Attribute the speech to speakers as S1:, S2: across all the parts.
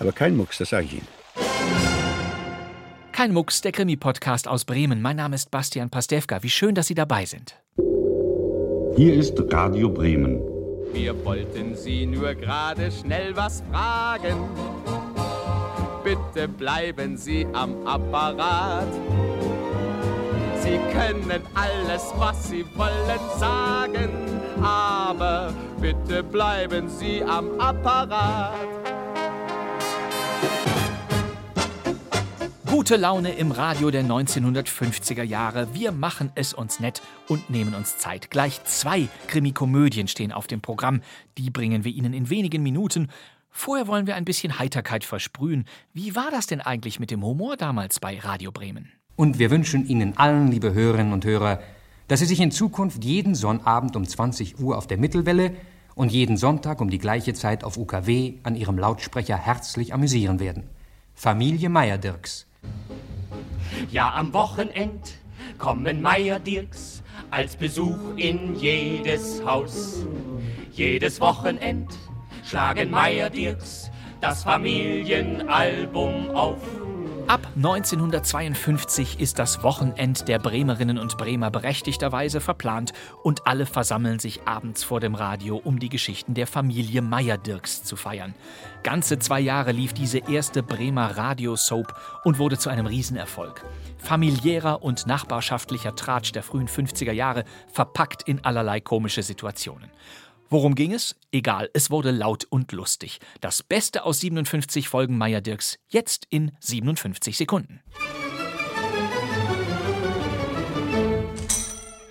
S1: Aber kein Mucks, das sage ich Ihnen.
S2: Kein Mucks, der Krimi-Podcast aus Bremen. Mein Name ist Bastian Pastewka. Wie schön, dass Sie dabei sind.
S3: Hier ist Radio Bremen.
S4: Wir wollten Sie nur gerade schnell was fragen. Bitte bleiben Sie am Apparat. Sie können alles, was Sie wollen, sagen. Aber bitte bleiben Sie am Apparat.
S2: Gute Laune im Radio der 1950er Jahre. Wir machen es uns nett und nehmen uns Zeit. Gleich zwei Krimikomödien stehen auf dem Programm. Die bringen wir Ihnen in wenigen Minuten. Vorher wollen wir ein bisschen Heiterkeit versprühen. Wie war das denn eigentlich mit dem Humor damals bei Radio Bremen?
S5: Und wir wünschen Ihnen allen, liebe Hörerinnen und Hörer, dass Sie sich in Zukunft jeden Sonnabend um 20 Uhr auf der Mittelwelle und jeden Sonntag um die gleiche Zeit auf UKW an Ihrem Lautsprecher herzlich amüsieren werden. Familie Meier-Dirks.
S6: Ja, am Wochenend kommen Meier Dirks als Besuch in jedes Haus. Jedes Wochenend schlagen Meier Dirks das Familienalbum auf.
S2: Ab 1952 ist das Wochenend der Bremerinnen und Bremer berechtigterweise verplant und alle versammeln sich abends vor dem Radio, um die Geschichten der Familie Meier-Dirks zu feiern. Ganze zwei Jahre lief diese erste Bremer Radio-Soap und wurde zu einem Riesenerfolg. Familiärer und nachbarschaftlicher Tratsch der frühen 50er Jahre, verpackt in allerlei komische Situationen. Worum ging es? Egal, es wurde laut und lustig. Das Beste aus 57 Folgen Meier Dirks, jetzt in 57 Sekunden.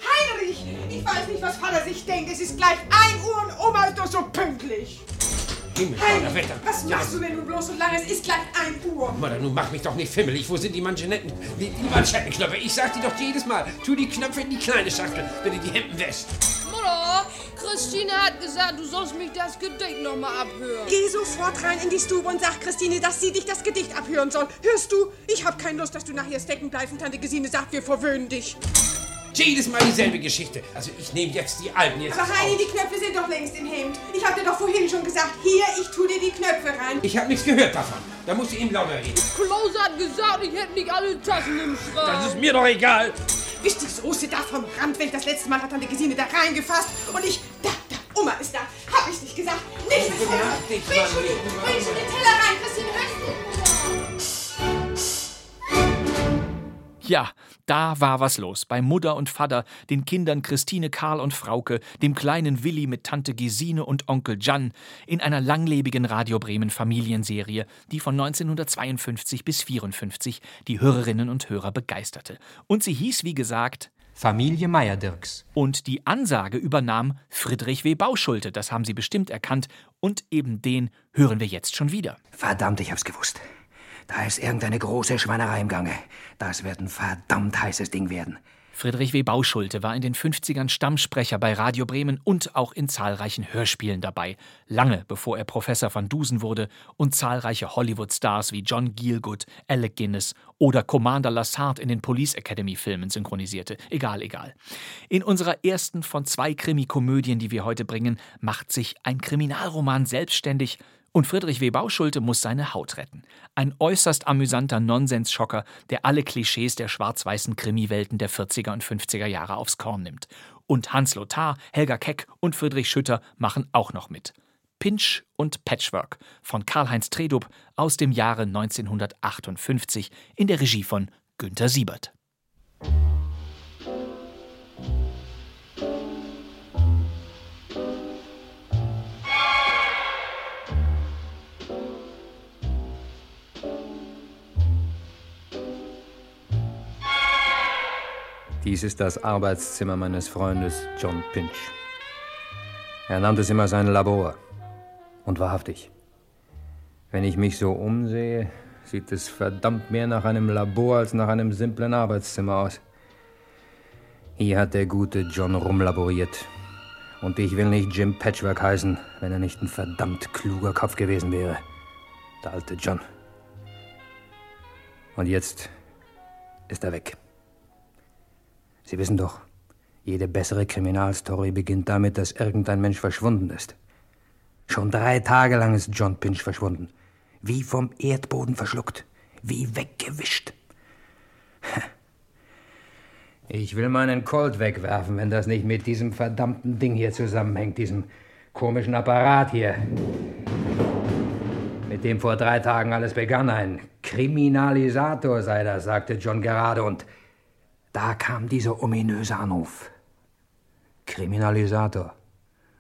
S7: Heinrich, ich weiß nicht, was Vater sich denkt. Es ist gleich 1 Uhr und Oma ist doch so pünktlich.
S8: Himmel,
S7: Heinrich,
S8: Wetter.
S7: was machst du, wenn du bloß so lange? Es ist gleich 1 Uhr.
S8: Mutter, nun mach mich doch nicht fimmelig. Wo sind die Manschetten? Die, die Manschettenknöpfe. Ich sag dir doch jedes Mal. Tu die Knöpfe in die kleine Schachtel, wenn du die Hemden wäschst.
S9: Mutter, Christine hat gesagt, du sollst mich das Gedicht nochmal abhören.
S7: Geh sofort rein in die Stube und sag Christine, dass sie dich das Gedicht abhören soll. Hörst du? Ich hab keine Lust, dass du nachher stecken bleibst und Tante Gesine sagt, wir verwöhnen dich.
S8: Jedes Mal dieselbe Geschichte. Also ich nehme jetzt die alten jetzt
S7: Aber Heini,
S8: auf.
S7: die Knöpfe sind doch längst im Hemd. Ich hab dir doch vorhin schon gesagt, hier, ich tu dir die Knöpfe rein.
S8: Ich habe nichts gehört davon. Da musst du ihm lauter reden.
S9: Klose hat gesagt, ich hätte nicht alle Tassen im Schrank.
S8: Das ist mir doch egal.
S7: Wisch die Soße da vom Rand weg. Das letzte Mal hat Tante Gesine da reingefasst. Und ich, da, da, Oma ist da. Hab ich nicht gesagt. Nicht mit Feuer. Bring schon, die- bring schon den Teller rein, Christine. Hörst du?
S2: Ja, da war was los. Bei Mutter und Vater, den Kindern Christine, Karl und Frauke, dem kleinen Willi mit Tante Gesine und Onkel Jan, in einer langlebigen Radio Bremen Familienserie, die von 1952 bis 54 die Hörerinnen und Hörer begeisterte. Und sie hieß, wie gesagt,
S5: Familie Meier-Dirks.
S2: Und die Ansage übernahm Friedrich W. Bauschulte, das haben Sie bestimmt erkannt, und eben den hören wir jetzt schon wieder.
S10: Verdammt, ich hab's gewusst. Da ist irgendeine große Schweinerei im Gange. Das wird ein verdammt heißes Ding werden.
S2: Friedrich W. Bauschulte war in den 50ern Stammsprecher bei Radio Bremen und auch in zahlreichen Hörspielen dabei, lange bevor er Professor van Dusen wurde und zahlreiche Hollywood-Stars wie John Gielgud, Alec Guinness oder Commander Lassard in den Police Academy-Filmen synchronisierte. Egal, egal. In unserer ersten von zwei Krimikomödien, die wir heute bringen, macht sich ein Kriminalroman selbstständig und Friedrich W. Bauschulte muss seine Haut retten. Ein äußerst amüsanter Nonsensschocker, der alle Klischees der schwarz-weißen Krimiwelten der 40er und 50er Jahre aufs Korn nimmt. Und Hans Lothar, Helga Keck und Friedrich Schütter machen auch noch mit. Pinch und Patchwork von Karl-Heinz Tredup aus dem Jahre 1958 in der Regie von Günter Siebert.
S5: Dies ist das Arbeitszimmer meines Freundes John Pinch. Er nannte es immer sein Labor. Und wahrhaftig, wenn ich mich so umsehe,
S10: sieht es verdammt mehr nach einem Labor als nach einem simplen Arbeitszimmer aus. Hier hat der gute John rumlaboriert. Und ich will nicht Jim Patchwork heißen, wenn er nicht ein verdammt kluger Kopf gewesen wäre. Der alte John. Und jetzt ist er weg. Sie wissen doch, jede bessere Kriminalstory beginnt damit, dass irgendein Mensch verschwunden ist. Schon drei Tage lang ist John Pinch verschwunden. Wie vom Erdboden verschluckt. Wie weggewischt. Ich will meinen Colt wegwerfen, wenn das nicht mit diesem verdammten Ding hier zusammenhängt, diesem komischen Apparat hier. Mit dem vor drei Tagen alles begann. Ein Kriminalisator sei das, sagte John gerade. Und da kam dieser ominöse Anruf. Kriminalisator.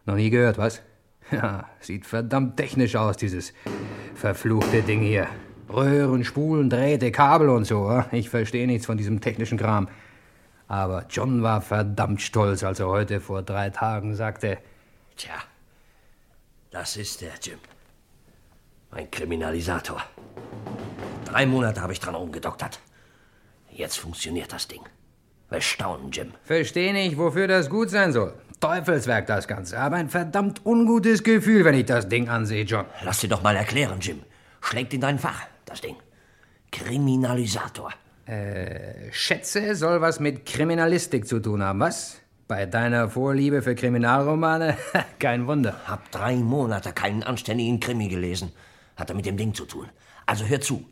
S10: Noch nie gehört, was? Ja, sieht verdammt technisch aus, dieses verfluchte Ding hier. Röhren, Spulen, Drähte, Kabel und so. Ich verstehe nichts von diesem technischen Kram. Aber John war verdammt stolz, als er heute vor drei Tagen sagte:
S11: Tja, das ist der Jim. Ein Kriminalisator. Drei Monate habe ich dran rumgedoktert. Jetzt funktioniert das Ding. Wir staunen, Jim.
S10: Verstehe nicht, wofür das gut sein soll. Teufelswerk das Ganze, aber ein verdammt ungutes Gefühl, wenn ich das Ding ansehe, John.
S11: Lass dir doch mal erklären, Jim. Schlägt in dein Fach, das Ding. Kriminalisator.
S10: Äh, schätze, soll was mit Kriminalistik zu tun haben, was? Bei deiner Vorliebe für Kriminalromane? Kein Wunder.
S11: Hab drei Monate keinen anständigen Krimi gelesen. Hat er mit dem Ding zu tun. Also hör zu.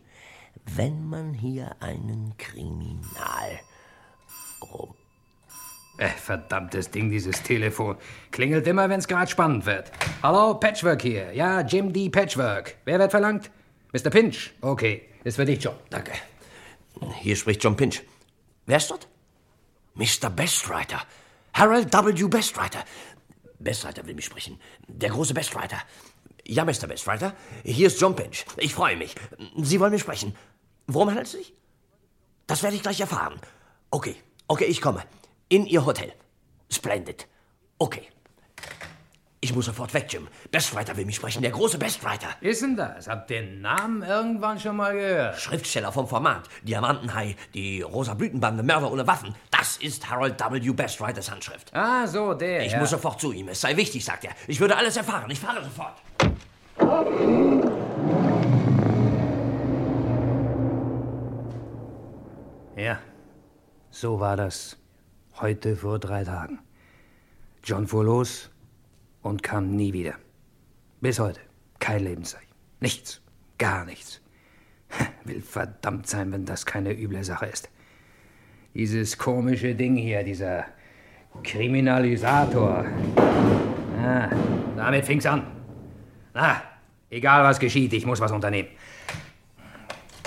S11: Wenn man hier einen Kriminal rum
S10: äh, verdammtes Ding, dieses Telefon. Klingelt immer, wenn's gerade spannend wird. Hallo, Patchwork hier. Ja, Jim D. Patchwork. Wer wird verlangt? Mr. Pinch. Okay, ist für dich, John.
S11: Danke. Hier spricht John Pinch. Wer ist dort? Mr. Bestwriter. Harold W. Bestwriter. Bestwriter will mich sprechen. Der große Bestwriter. Ja, Mr. Bestwriter. Hier ist John Pinch. Ich freue mich. Sie wollen mich sprechen. Worum handelt es sich? Das werde ich gleich erfahren. Okay, okay, ich komme. In Ihr Hotel. Splendid. Okay. Ich muss sofort weg, Jim. Bestwriter will mich sprechen, der große Bestwriter.
S10: Ist denn das? Habt den Namen irgendwann schon mal gehört?
S11: Schriftsteller vom Format. Diamantenhai, die rosa Blütenbande, Mörder ohne Waffen. Das ist Harold W. Bestwriters Handschrift.
S10: Ah, so, der.
S11: Ich
S10: ja.
S11: muss sofort zu ihm. Es sei wichtig, sagt er. Ich würde alles erfahren. Ich fahre sofort.
S10: Ja, so war das. Heute vor drei Tagen. John fuhr los und kam nie wieder. Bis heute. Kein Lebenszeichen. Nichts. Gar nichts. Will verdammt sein, wenn das keine üble Sache ist. Dieses komische Ding hier, dieser Kriminalisator. Ah, damit fing's an. Na, egal was geschieht, ich muss was unternehmen.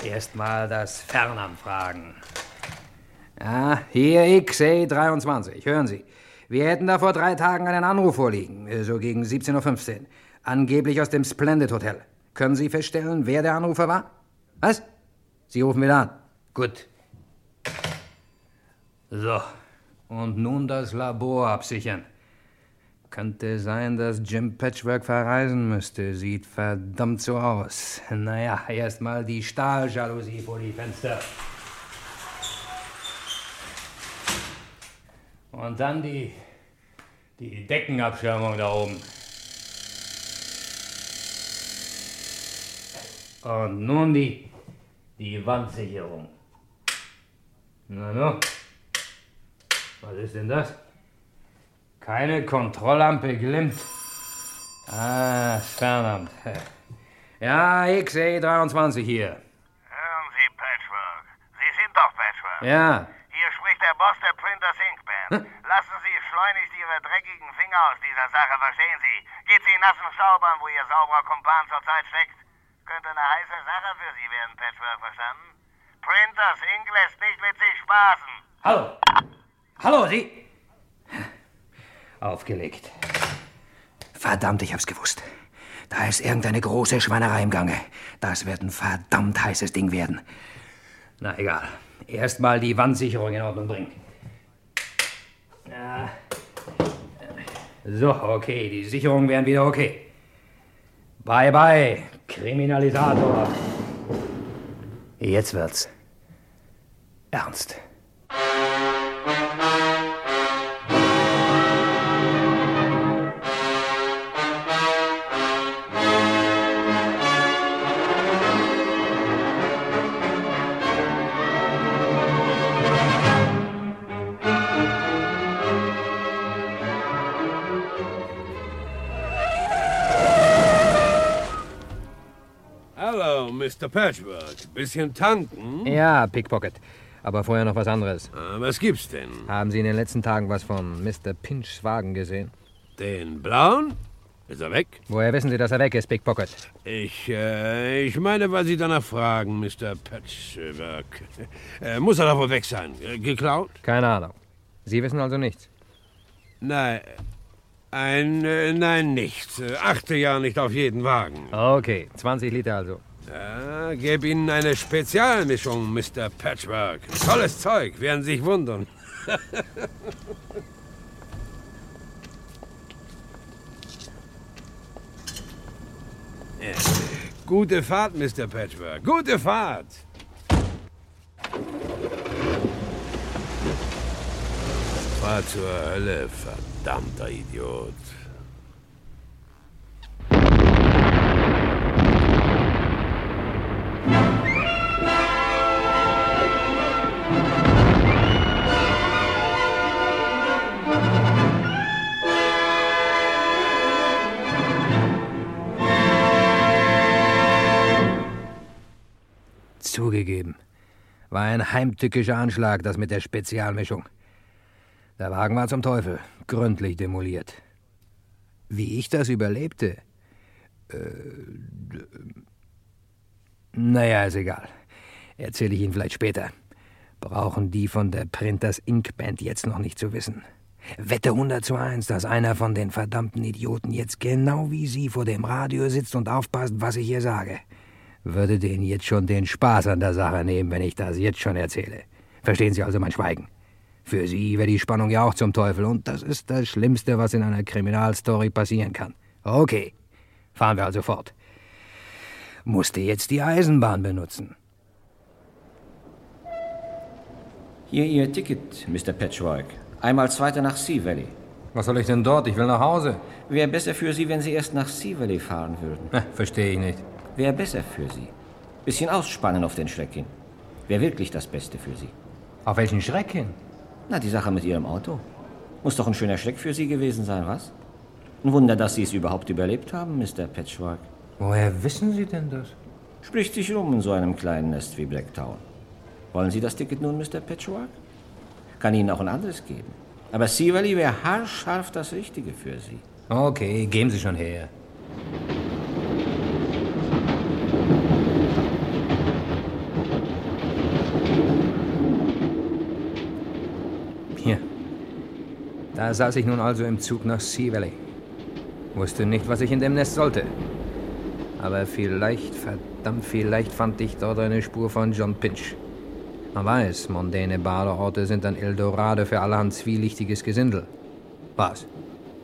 S10: Erstmal das Fernamt fragen. Ja, hier XA23. Hören Sie. Wir hätten da vor drei Tagen einen Anruf vorliegen, so gegen 17.15 Uhr. Angeblich aus dem Splendid Hotel. Können Sie feststellen, wer der Anrufer war? Was? Sie rufen wieder an. Gut. So. Und nun das Labor absichern. Könnte sein, dass Jim Patchwork verreisen müsste. Sieht verdammt so aus. Naja, erstmal die Stahljalousie vor die Fenster. Und dann die, die Deckenabschirmung da oben. Und nun die, die Wandsicherung. Na nu, was ist denn das? Keine Kontrolllampe glimmt. Ah, das Fernamt. Ja, XE23 hier.
S12: Hören Sie, Patchwork. Sie sind doch Patchwork.
S10: Ja,
S12: Hier spricht der Boss der Printers Inc. Band. Lassen Sie schleunigst Ihre dreckigen Finger aus dieser Sache, verstehen Sie? Geht Sie nassen Staubern, wo Ihr sauberer Kumpan zurzeit steckt. Könnte eine heiße Sache für Sie werden, Patchwork, verstanden? Printers Inc. lässt nicht mit sich spaßen.
S10: Hallo. Hallo, Sie. Aufgelegt.
S13: Verdammt, ich hab's gewusst. Da ist irgendeine große Schweinerei im Gange. Das wird ein verdammt heißes Ding werden.
S10: Na egal. Erstmal die Wandsicherung in Ordnung bringen. Ja. So, okay, die Sicherungen wären wieder okay. Bye bye, Kriminalisator.
S14: Jetzt wird's. Ernst.
S8: Hallo, Mr. Patchwork. Bisschen tanken?
S10: Ja, Pickpocket. Aber vorher noch was anderes.
S8: Ah, was gibt's denn?
S10: Haben Sie in den letzten Tagen was von Mr. Pinchs Wagen gesehen?
S8: Den blauen? Ist er weg?
S10: Woher wissen Sie, dass er weg ist, Pickpocket?
S8: Ich, äh, ich meine, weil Sie danach fragen, Mr. Patchwork. Äh, muss er doch wohl weg sein. Äh, geklaut?
S10: Keine Ahnung. Sie wissen also nichts?
S8: Nein. Ein, äh, nein, nichts. Achte ja nicht auf jeden Wagen.
S10: Okay, 20 Liter also.
S8: Ja, gebe Ihnen eine Spezialmischung, Mr. Patchwork. Tolles Zeug, werden sich wundern. Ja. Gute Fahrt, Mr. Patchwork. Gute Fahrt. Fahr zur Hölle, verdammter Idiot.
S14: Zugegeben. War ein heimtückischer Anschlag, das mit der Spezialmischung. Der Wagen war zum Teufel, gründlich demoliert. Wie ich das überlebte? Äh, naja, ist egal. Erzähle ich Ihnen vielleicht später. Brauchen die von der Printers Ink Band jetzt noch nicht zu wissen. Wette 100 zu 1, dass einer von den verdammten Idioten jetzt genau wie Sie vor dem Radio sitzt und aufpasst, was ich hier sage. Würde denen jetzt schon den Spaß an der Sache nehmen, wenn ich das jetzt schon erzähle. Verstehen Sie also mein Schweigen? Für Sie wäre die Spannung ja auch zum Teufel und das ist das Schlimmste, was in einer Kriminalstory passieren kann. Okay, fahren wir also fort. Musste jetzt die Eisenbahn benutzen.
S15: Hier Ihr Ticket, Mr. Patchwork. Einmal zweiter nach Sea Valley.
S10: Was soll ich denn dort? Ich will nach Hause.
S15: Wäre besser für Sie, wenn Sie erst nach Sea Valley fahren würden.
S10: Verstehe ich nicht.
S15: Wäre besser für Sie. Bisschen ausspannen auf den Schreck hin. Wäre wirklich das Beste für Sie.
S10: Auf welchen Schreck hin?
S15: Na, die Sache mit Ihrem Auto. Muss doch ein schöner Schreck für Sie gewesen sein, was? Ein Wunder, dass Sie es überhaupt überlebt haben, Mr. Patchwork.
S10: Woher wissen Sie denn das?
S15: Spricht sich rum in so einem kleinen Nest wie Blacktown. Wollen Sie das Ticket nun, Mr. Patchwork? Kann Ihnen auch ein anderes geben. Aber Valley wäre haarscharf das Richtige für Sie.
S10: Okay, geben Sie schon her. Hier. Da saß ich nun also im Zug nach Sea Valley. Wusste nicht, was ich in dem Nest sollte. Aber vielleicht, verdammt vielleicht fand ich dort eine Spur von John Pinch. Man weiß, mondäne Badeorte sind ein Eldorado für allerhand zwielichtiges Gesindel. Was?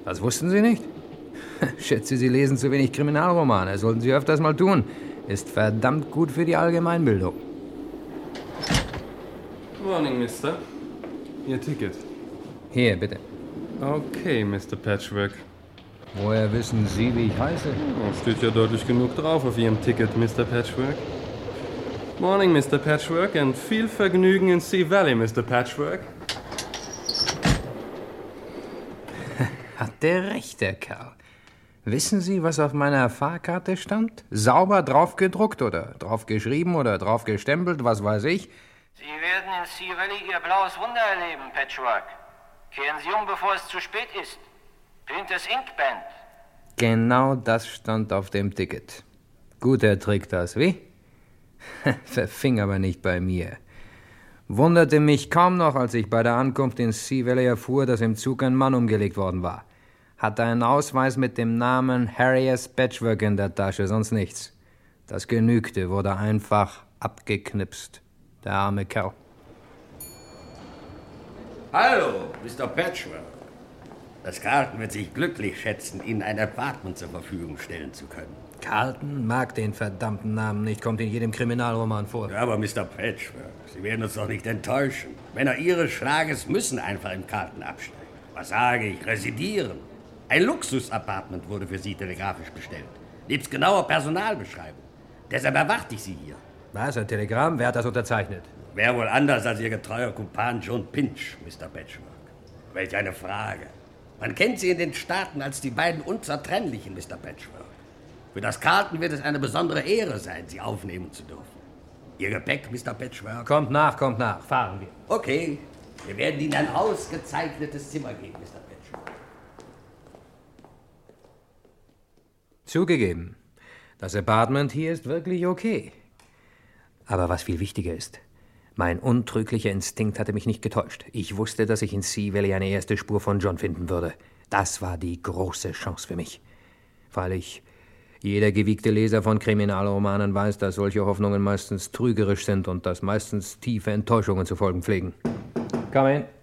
S10: Das wussten Sie nicht? Schätze, Sie lesen zu wenig Kriminalromane. Sollten Sie öfters mal tun. Ist verdammt gut für die Allgemeinbildung.
S16: Morning, Mister. Ihr Ticket.
S10: Hier, bitte.
S16: Okay, Mr. Patchwork.
S10: Woher wissen Sie, wie ich heiße?
S16: Oh, steht ja deutlich genug drauf auf Ihrem Ticket, Mr. Patchwork. Morning, Mr. Patchwork, and viel Vergnügen in Sea Valley, Mr. Patchwork.
S10: Hat der recht, der Kerl. Wissen Sie, was auf meiner Fahrkarte stand? Sauber draufgedruckt oder draufgeschrieben oder draufgestempelt, was weiß ich?
S17: Sie werden in Sea Valley Ihr blaues Wunder erleben, Patchwork. Kehren Sie um, bevor es zu spät ist. Printers Ink Band.
S10: Genau das stand auf dem Ticket. Guter Trick das, wie? Verfing aber nicht bei mir. Wunderte mich kaum noch, als ich bei der Ankunft in Sea Valley erfuhr, dass im Zug ein Mann umgelegt worden war. Hatte einen Ausweis mit dem Namen Harriers Patchwork in der Tasche, sonst nichts. Das genügte, wurde einfach abgeknipst. Der arme Kerl.
S5: Hallo, Mr. Patchwork.
S12: Das Carlton wird sich glücklich schätzen, Ihnen ein Apartment zur Verfügung stellen zu können.
S10: Carlton mag den verdammten Namen nicht, kommt in jedem Kriminalroman vor.
S12: Ja, aber Mr. Patchwork, Sie werden uns doch nicht enttäuschen. Männer Ihres Schlages müssen einfach im Carlton absteigen. Was sage ich? Residieren. Ein Luxusapartment wurde für Sie telegrafisch bestellt. Nebst genauer Personalbeschreibung. Deshalb erwarte ich Sie hier.
S10: Was, ein Telegramm? Wer hat das unterzeichnet?
S12: Wer wohl anders als Ihr getreuer Kumpan John Pinch, Mr. Patchwork? Welch eine Frage. Man kennt Sie in den Staaten als die beiden Unzertrennlichen, Mr. Patchwork. Für das Carlton wird es eine besondere Ehre sein, Sie aufnehmen zu dürfen. Ihr Gepäck, Mr. Patchwork?
S10: Kommt nach, kommt nach. Fahren wir.
S12: Okay. Wir werden Ihnen ein ausgezeichnetes Zimmer geben, Mr. Patchwork.
S10: Zugegeben. Das Apartment hier ist wirklich okay. Aber was viel wichtiger ist, mein untrüglicher Instinkt hatte mich nicht getäuscht. Ich wusste, dass ich in Sea Valley eine erste Spur von John finden würde. Das war die große Chance für mich. Freilich, jeder gewiegte Leser von Kriminalromanen weiß, dass solche Hoffnungen meistens trügerisch sind und dass meistens tiefe Enttäuschungen zu folgen pflegen. Come in.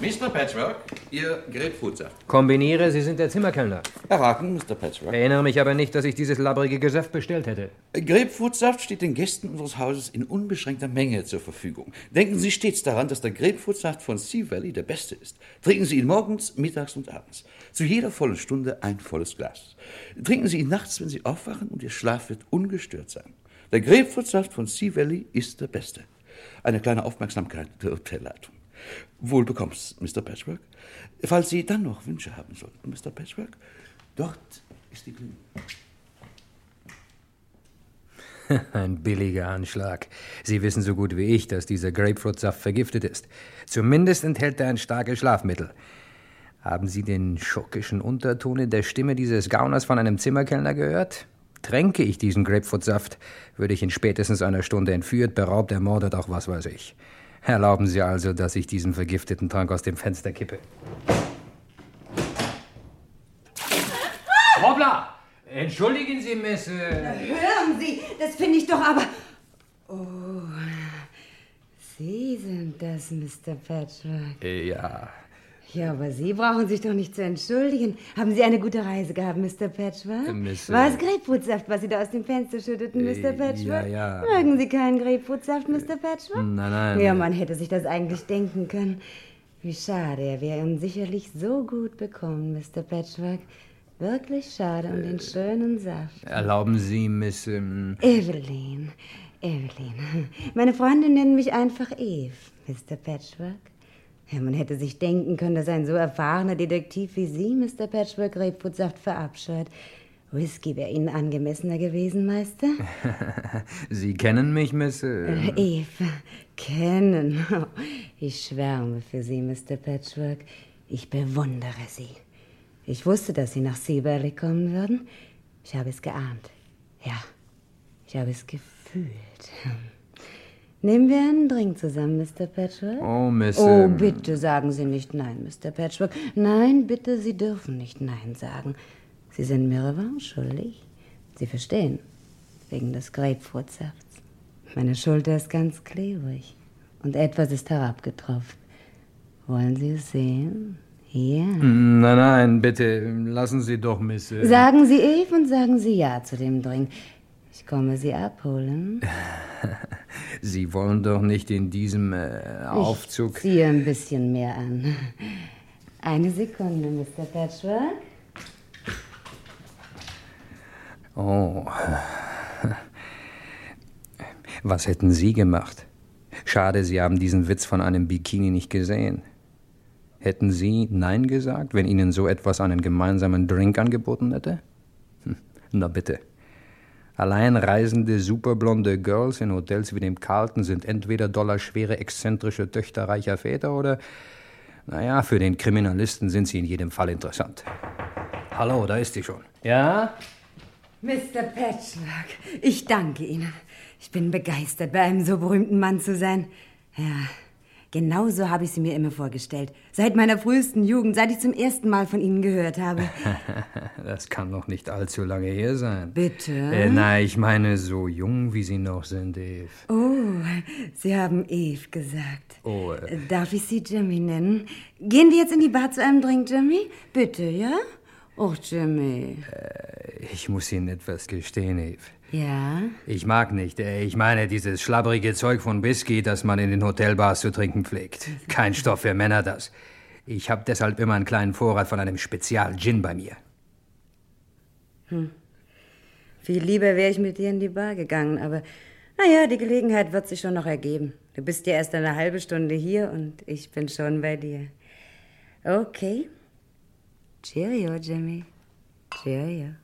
S18: Mr. Patchwork, Ihr Grapefruitsaft.
S10: Kombiniere, Sie sind der Zimmerkellner.
S19: Erraten, Mr. Patchwork.
S10: Erinnere mich aber nicht, dass ich dieses labbrige Gesöff bestellt hätte.
S19: Grapefruitsaft steht den Gästen unseres Hauses in unbeschränkter Menge zur Verfügung. Denken Sie stets daran, dass der Grapefruitsaft von Sea Valley der beste ist. Trinken Sie ihn morgens, mittags und abends. Zu jeder vollen Stunde ein volles Glas. Trinken Sie ihn nachts, wenn Sie aufwachen und Ihr Schlaf wird ungestört sein. Der Grapefruitsaft von Sea Valley ist der beste. Eine kleine Aufmerksamkeit der Hotelleitung. Wohl bekomm's, Mr. Patchwork. Falls Sie dann noch Wünsche haben sollten, Mr. Patchwork, dort ist die Klinik.
S10: Ein billiger Anschlag. Sie wissen so gut wie ich, dass dieser Grapefruitsaft vergiftet ist. Zumindest enthält er ein starkes Schlafmittel. Haben Sie den schockischen Unterton in der Stimme dieses Gauners von einem Zimmerkellner gehört? Tränke ich diesen Grapefruitsaft, würde ich in spätestens einer Stunde entführt, beraubt, ermordet, auch was weiß ich. Erlauben Sie also, dass ich diesen vergifteten Trank aus dem Fenster kippe. Hoppla! Entschuldigen Sie, Miss. Äh
S20: Hören Sie, das finde ich doch aber. Oh. Sie sind das, Mr. Patchwork.
S10: Äh, ja.
S20: Ja, aber Sie brauchen sich doch nicht zu entschuldigen. Haben Sie eine gute Reise gehabt, Mr. Patchwork?
S10: Äh, Miss,
S20: War es
S10: äh,
S20: Grapefruitsaft, was Sie da aus dem Fenster schütteten,
S10: Äh,
S20: Mr. Patchwork?
S10: ja, ja.
S20: Mögen Sie keinen Grapefruitsaft, Mr. Patchwork?
S10: Nein, nein.
S20: Ja, man hätte sich das eigentlich denken können. Wie schade, er wäre ihn sicherlich so gut bekommen, Mr. Patchwork. Wirklich schade um den schönen Saft.
S10: Erlauben Sie, Miss. Ähm,
S20: Evelyn, Evelyn. Meine Freunde nennen mich einfach Eve, Mr. Patchwork. Ja, man hätte sich denken können, dass ein so erfahrener Detektiv wie Sie, Mr. Patchwork, Grapefruitsaft verabscheut. Whisky wäre Ihnen angemessener gewesen, Meister.
S10: Sie kennen mich, Miss.
S20: Äh,
S10: Äh,
S20: Eve, kennen. Ich schwärme für Sie, Mr. Patchwork. Ich bewundere Sie. Ich wusste, dass Sie nach Sea Valley kommen würden. Ich habe es geahnt. Ja, ich habe es gefühlt. Nehmen wir einen Drink zusammen, Mr. Patchwork?
S10: Oh, Miss,
S20: Oh,
S10: ähm,
S20: bitte sagen Sie nicht nein, Mr. Patchwork. Nein, bitte, Sie dürfen nicht nein sagen. Sie sind mir Revanche schuldig. Sie verstehen. Wegen des Grapefruitsafts. Meine Schulter ist ganz klebrig. Und etwas ist herabgetropft. Wollen Sie es sehen? Hier.
S10: Nein, nein, bitte, lassen Sie doch, Miss. äh,
S20: Sagen Sie Eve und sagen Sie ja zu dem Drink. Ich komme Sie abholen.
S10: Sie wollen doch nicht in diesem äh, Aufzug.
S20: Ich ziehe ein bisschen mehr an. Eine Sekunde, Mr. Patchwork.
S10: Oh. Was hätten Sie gemacht? Schade, Sie haben diesen Witz von einem Bikini nicht gesehen. Hätten Sie Nein gesagt, wenn Ihnen so etwas einen gemeinsamen Drink angeboten hätte? Hm, Na bitte. Allein reisende superblonde Girls in Hotels wie dem Carlton sind entweder dollarschwere, exzentrische Töchter reicher Väter oder, naja, für den Kriminalisten sind sie in jedem Fall interessant. Hallo, da ist sie schon. Ja?
S20: Mr. Patchwork, ich danke Ihnen. Ich bin begeistert, bei einem so berühmten Mann zu sein. Ja, Genauso habe ich sie mir immer vorgestellt. Seit meiner frühesten Jugend, seit ich zum ersten Mal von Ihnen gehört habe.
S10: Das kann noch nicht allzu lange her sein.
S20: Bitte?
S10: Äh, na, ich meine, so jung wie Sie noch sind, Eve.
S20: Oh, Sie haben Eve gesagt.
S10: Oh, äh,
S20: Darf ich Sie Jimmy nennen? Gehen wir jetzt in die Bar zu einem Drink, Jimmy? Bitte, ja? Och, Jimmy.
S10: ich muss Ihnen etwas gestehen, Eve.
S20: Ja?
S10: Ich mag nicht, äh, ich meine dieses schlabbrige Zeug von Whisky, das man in den Hotelbars zu trinken pflegt. Kein Stoff für Männer, das. Ich habe deshalb immer einen kleinen Vorrat von einem Spezial-Gin bei mir.
S20: Hm. Viel lieber wäre ich mit dir in die Bar gegangen, aber naja, die Gelegenheit wird sich schon noch ergeben. Du bist ja erst eine halbe Stunde hier und ich bin schon bei dir. Okay. Cheerio, Jimmy. Cheerio.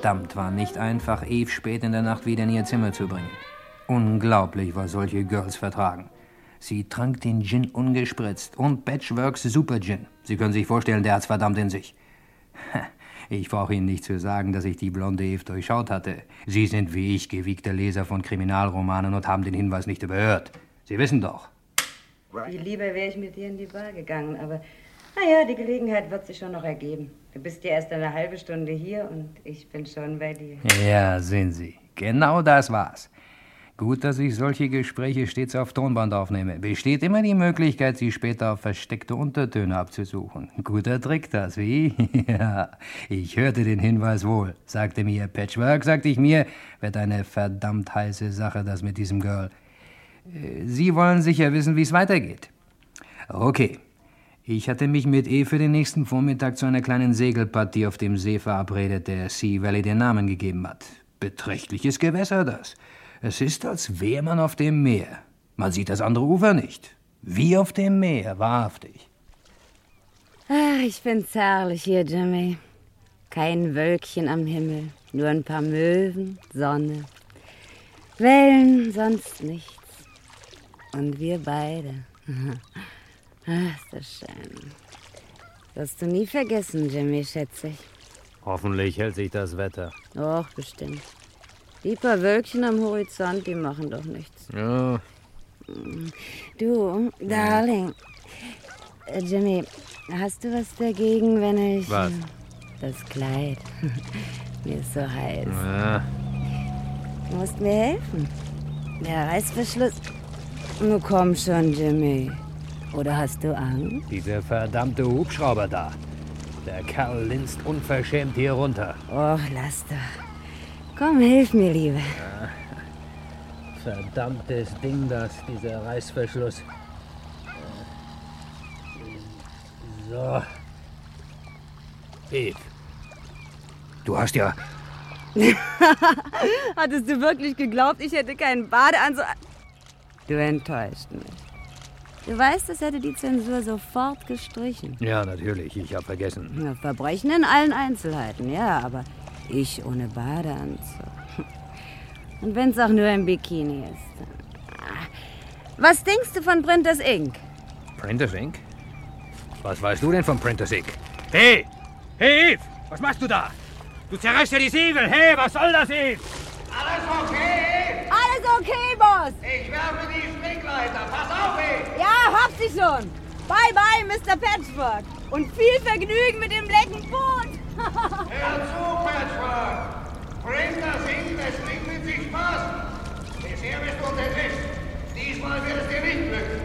S10: Verdammt war nicht einfach, Eve spät in der Nacht wieder in ihr Zimmer zu bringen. Unglaublich, was solche Girls vertragen. Sie trank den Gin ungespritzt und Patchworks Super Gin. Sie können sich vorstellen, der hat's verdammt in sich. Ich brauche Ihnen nicht zu sagen, dass ich die blonde Eve durchschaut hatte. Sie sind wie ich gewiegter Leser von Kriminalromanen und haben den Hinweis nicht überhört. Sie wissen doch.
S20: Viel lieber wäre ich mit dir in die Bar gegangen, aber naja, die Gelegenheit wird sich schon noch ergeben. Du bist ja erst eine halbe Stunde hier und ich bin schon bei dir.
S10: Ja, sehen Sie. Genau das war's. Gut, dass ich solche Gespräche stets auf Tonband aufnehme. Besteht immer die Möglichkeit, sie später auf versteckte Untertöne abzusuchen. Guter Trick das, wie? ja, ich hörte den Hinweis wohl. Sagte mir Patchwork, sagte ich mir, wird eine verdammt heiße Sache, das mit diesem Girl. Äh, Sie wollen sicher wissen, wie es weitergeht. Okay. Ich hatte mich mit E für den nächsten Vormittag zu einer kleinen Segelpartie auf dem See verabredet, der Sea Valley den Namen gegeben hat. Beträchtliches Gewässer das. Es ist, als wäre man auf dem Meer. Man sieht das andere Ufer nicht. Wie auf dem Meer, wahrhaftig.
S20: Ach, ich find's herrlich hier, Jimmy. Kein Wölkchen am Himmel, nur ein paar Möwen, Sonne. Wellen, sonst nichts. Und wir beide. Ach, ist das schön. Wirst du nie vergessen, Jimmy, schätze ich.
S10: Hoffentlich hält sich das Wetter.
S20: Och, bestimmt. Die paar Wölkchen am Horizont, die machen doch nichts.
S10: Ja,
S20: Du, Darling. Äh, Jimmy, hast du was dagegen, wenn ich.
S10: Was?
S20: Das Kleid. Mir ist so heiß.
S10: ja.
S20: Du musst mir helfen. Der Reißverschluss. Nun komm schon, Jimmy. Oder hast du Angst?
S10: Dieser verdammte Hubschrauber da. Der Kerl linst unverschämt hier runter.
S20: Och, lass doch. Komm, hilf mir lieber.
S10: Verdammtes Ding, das, dieser Reißverschluss. So. Eve. Du hast ja.
S20: Hattest du wirklich geglaubt, ich hätte keinen Badeanzug? Du enttäuscht mich. Du weißt, das hätte die Zensur sofort gestrichen.
S10: Ja, natürlich, ich hab vergessen.
S20: Ja, Verbrechen in allen Einzelheiten, ja, aber ich ohne Badeanzug. Und wenn es auch nur ein Bikini ist. Was denkst du von Printers Inc.?
S10: Printers Inc? Was weißt du denn von Printers Inc? Hey! Hey, Eve! Was machst du da? Du zerreißt ja die Segel! Hey, was soll das, Eve?
S21: Alles okay?
S20: Alles okay, Boss!
S21: Ich werfe die Springleiter. Pass auf, ey!
S20: Ja, hab sie schon! Bye, bye, Mr. Patchwork! Und viel Vergnügen mit dem lecken Boot!
S21: Hör zu, Patchwork! Bring das hin, es bringt mit sich Spaß. Bisher bist du unter Tisch. Diesmal wird es dir nicht glücken.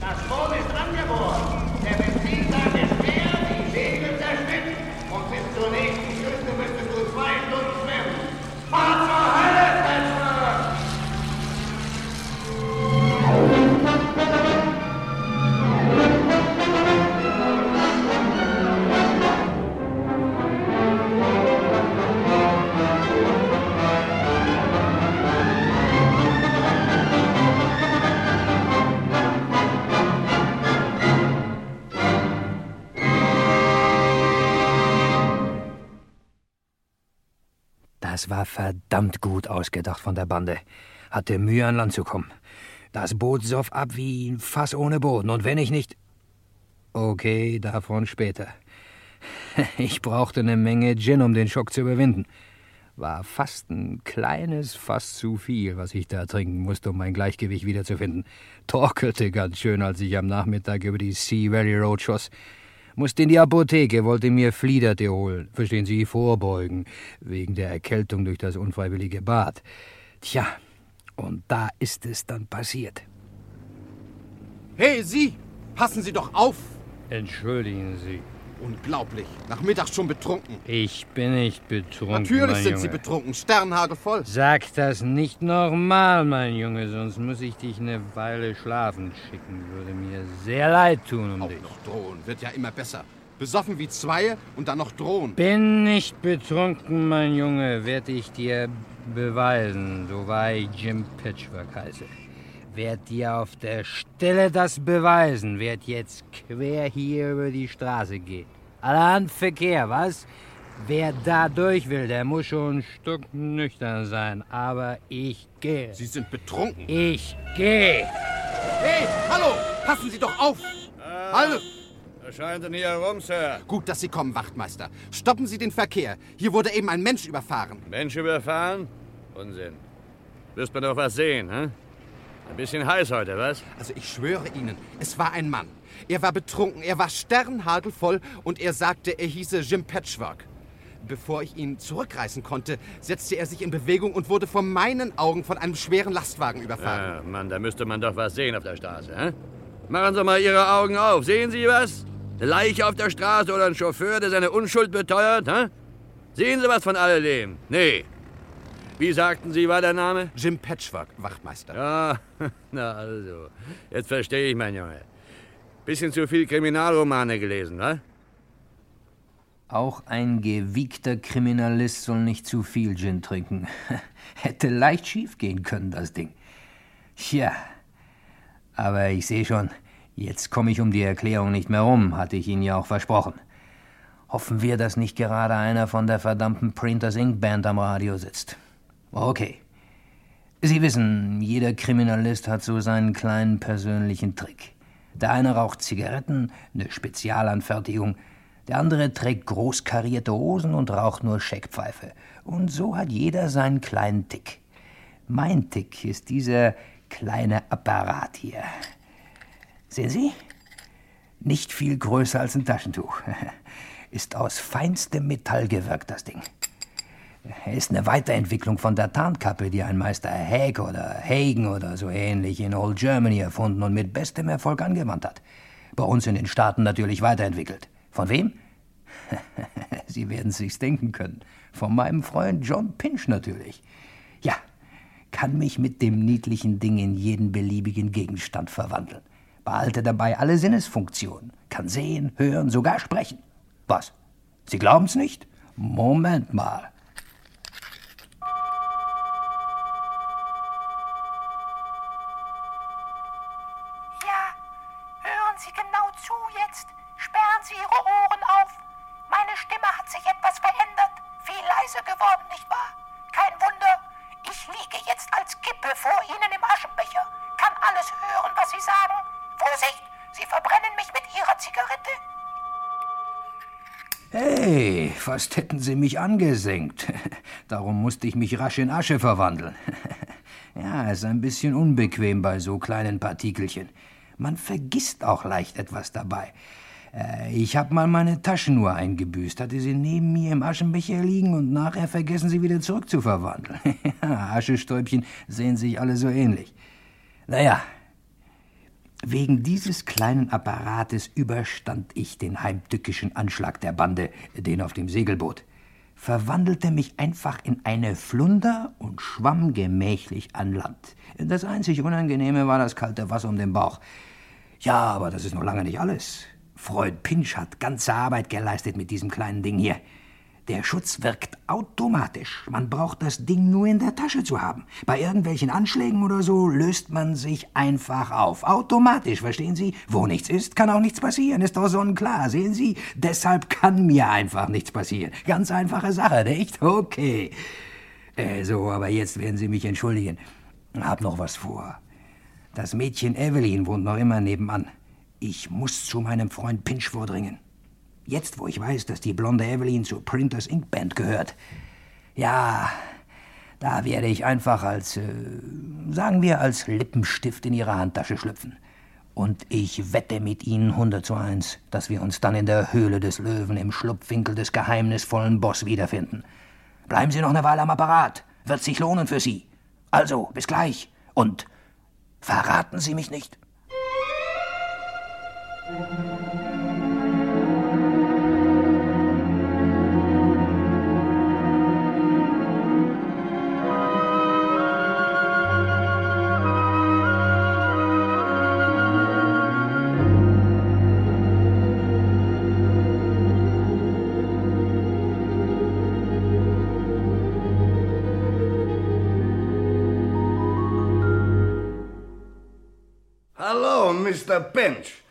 S21: Das Boot ist angebohrt. Der Benzintank ist leer, die Segel zerschnitten. Und bis zur nächsten Küste müsstest du zwei Stunden
S10: Das war verdammt gut ausgedacht von der Bande. Hatte Mühe an Land zu kommen. Das Boot soff ab wie ein Fass ohne Boden. Und wenn ich nicht. Okay, davon später. Ich brauchte eine Menge Gin, um den Schock zu überwinden. War fast ein kleines Fass zu viel, was ich da trinken musste, um mein Gleichgewicht wiederzufinden. Torkelte ganz schön, als ich am Nachmittag über die Sea Valley Road schoss. Musste in die Apotheke, wollte mir Fliederte holen. Verstehen Sie, vorbeugen. Wegen der Erkältung durch das unfreiwillige Bad. Tja, und da ist es dann passiert.
S22: Hey, Sie! Passen Sie doch auf!
S10: Entschuldigen Sie.
S22: Unglaublich. Nachmittags schon betrunken.
S10: Ich bin nicht betrunken.
S22: Natürlich sind
S10: Junge.
S22: Sie betrunken. Sternhagelvoll.
S10: Sag das nicht nochmal, mein Junge, sonst muss ich dich eine Weile schlafen schicken. Würde mir sehr leid tun um
S22: Auch
S10: dich.
S22: noch drohen. Wird ja immer besser. Besoffen wie zwei und dann noch drohen.
S10: Bin nicht betrunken, mein Junge, werd ich dir beweisen, so wahr ich Jim Patchwork heiße. Werd dir auf der Stelle das beweisen, werd jetzt quer hier über die Straße gehen. Allerhand Verkehr, was? Wer da durch will, der muss schon nüchtern sein, aber ich gehe.
S22: Sie sind betrunken.
S10: Ich gehe.
S22: Hey, hallo! Passen Sie doch auf! Hallo!
S23: Was scheint denn hier herum, Sir?
S22: Gut, dass Sie kommen, Wachtmeister. Stoppen Sie den Verkehr. Hier wurde eben ein Mensch überfahren.
S23: Mensch überfahren? Unsinn. Wirst man doch was sehen, hä? Ein bisschen heiß heute, was?
S22: Also ich schwöre Ihnen, es war ein Mann. Er war betrunken, er war sternhagelvoll und er sagte, er hieße Jim Patchwork. Bevor ich ihn zurückreißen konnte, setzte er sich in Bewegung und wurde vor meinen Augen von einem schweren Lastwagen überfahren.
S23: Ja, Mann, da müsste man doch was sehen auf der Straße, hä? Machen Sie mal Ihre Augen auf. Sehen Sie was? Eine Leiche auf der Straße oder ein Chauffeur, der seine Unschuld beteuert, hä? Sehen Sie was von alledem? Nee. Wie sagten Sie, war der Name?
S22: Jim Patchwork, Wachtmeister.
S23: Ja, na also. Jetzt verstehe ich, mein Junge. Bisschen zu viel Kriminalromane gelesen, wa?
S10: Auch ein gewiegter Kriminalist soll nicht zu viel Gin trinken. Hätte leicht schief gehen können, das Ding. Tja, aber ich sehe schon, jetzt komme ich um die Erklärung nicht mehr rum, hatte ich Ihnen ja auch versprochen. Hoffen wir, dass nicht gerade einer von der verdammten Printers Inc. Band am Radio sitzt. Okay. Sie wissen, jeder Kriminalist hat so seinen kleinen persönlichen Trick. Der eine raucht Zigaretten, eine Spezialanfertigung, der andere trägt großkarierte Hosen und raucht nur Scheckpfeife. Und so hat jeder seinen kleinen Tick. Mein Tick ist dieser kleine Apparat hier. Sehen Sie? Nicht viel größer als ein Taschentuch. Ist aus feinstem Metall gewirkt, das Ding. Er ist eine Weiterentwicklung von der Tarnkappe, die ein Meister Haig oder Hagen oder so ähnlich in Old Germany erfunden und mit bestem Erfolg angewandt hat. Bei uns in den Staaten natürlich weiterentwickelt. Von wem? Sie werden sich's denken können. Von meinem Freund John Pinch natürlich. Ja, kann mich mit dem niedlichen Ding in jeden beliebigen Gegenstand verwandeln. Behalte dabei alle Sinnesfunktionen. Kann sehen, hören, sogar sprechen. Was? Sie glauben's nicht? Moment mal. Fast hätten Sie mich angesenkt. Darum musste ich mich rasch in Asche verwandeln. Ja, ist ein bisschen unbequem bei so kleinen Partikelchen. Man vergisst auch leicht etwas dabei. Äh, Ich habe mal meine Taschenuhr eingebüßt, hatte sie neben mir im Aschenbecher liegen und nachher vergessen sie wieder zurück zu verwandeln. Ja, Aschestäubchen sehen sich alle so ähnlich. Naja, wegen dieses kleinen Apparates überstand ich den heimtückischen Anschlag der Bande, den auf dem Segelboot, verwandelte mich einfach in eine Flunder und schwamm gemächlich an Land. Das einzig Unangenehme war das kalte Wasser um den Bauch. Ja, aber das ist noch lange nicht alles. Freund Pinch hat ganze Arbeit geleistet mit diesem kleinen Ding hier. Der Schutz wirkt automatisch. Man braucht das Ding nur in der Tasche zu haben. Bei irgendwelchen Anschlägen oder so löst man sich einfach auf. Automatisch, verstehen Sie? Wo nichts ist, kann auch nichts passieren. Ist doch sonnenklar, sehen Sie? Deshalb kann mir einfach nichts passieren. Ganz einfache Sache, nicht? Okay. Äh, so, aber jetzt werden Sie mich entschuldigen. Hab noch was vor. Das Mädchen Evelyn wohnt noch immer nebenan. Ich muss zu meinem Freund Pinch vordringen. Jetzt, wo ich weiß, dass die blonde Evelyn zur Printers Ink Band gehört. Ja, da werde ich einfach als, äh, sagen wir, als Lippenstift in ihre Handtasche schlüpfen. Und ich wette mit Ihnen 100 zu 1, dass wir uns dann in der Höhle des Löwen im Schlupfwinkel des geheimnisvollen Boss wiederfinden. Bleiben Sie noch eine Weile am Apparat. Wird sich lohnen für Sie. Also, bis gleich. Und verraten Sie mich nicht.
S12: Mr. Pinch.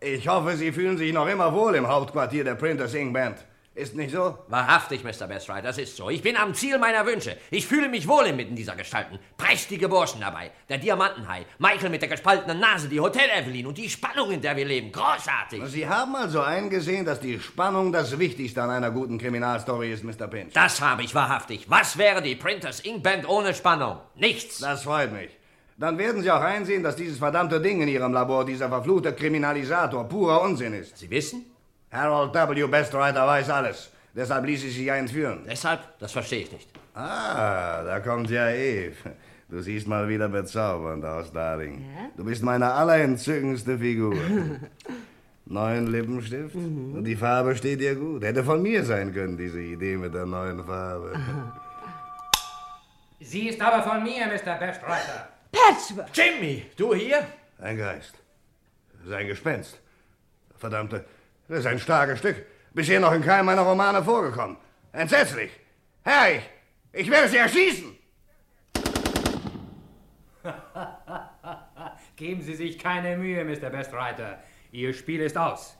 S12: Ich hoffe, Sie fühlen sich noch immer wohl im Hauptquartier der Printers Ink Band. Ist nicht so?
S11: Wahrhaftig, Mr. Bestrider, das ist so. Ich bin am Ziel meiner Wünsche. Ich fühle mich wohl inmitten dieser Gestalten. Prächtige Burschen dabei. Der Diamantenhai, Michael mit der gespaltenen Nase, die Hotel Evelyn und die Spannung, in der wir leben. Großartig.
S12: Sie haben also eingesehen, dass die Spannung das Wichtigste an einer guten Kriminalstory ist, Mr. Pinch.
S11: Das habe ich wahrhaftig. Was wäre die Printers Ink Band ohne Spannung? Nichts.
S12: Das freut mich. Dann werden Sie auch einsehen, dass dieses verdammte Ding in Ihrem Labor, dieser verfluchte Kriminalisator, purer Unsinn ist.
S11: Sie wissen?
S12: Harold W. Bestwriter weiß alles. Deshalb ließ ich Sie ja entführen.
S11: Deshalb? Das verstehe ich nicht.
S12: Ah, da kommt ja Eve. Du siehst mal wieder bezaubernd aus, Darling. Du bist meine allerentzückendste Figur. Neuen Lippenstift? Und die Farbe steht dir gut. Hätte von mir sein können, diese Idee mit der neuen Farbe.
S5: Sie ist aber von mir, Mr. Bestwriter.
S7: Patchwork!
S11: Jimmy, du hier?
S12: Ein Geist. Sein Gespenst. Verdammte, das ist ein starkes Stück. Bisher noch in keinem meiner Romane vorgekommen. Entsetzlich. Herr, ich, ich werde Sie erschießen.
S5: Geben Sie sich keine Mühe, Mr. Bestwriter. Ihr Spiel ist aus.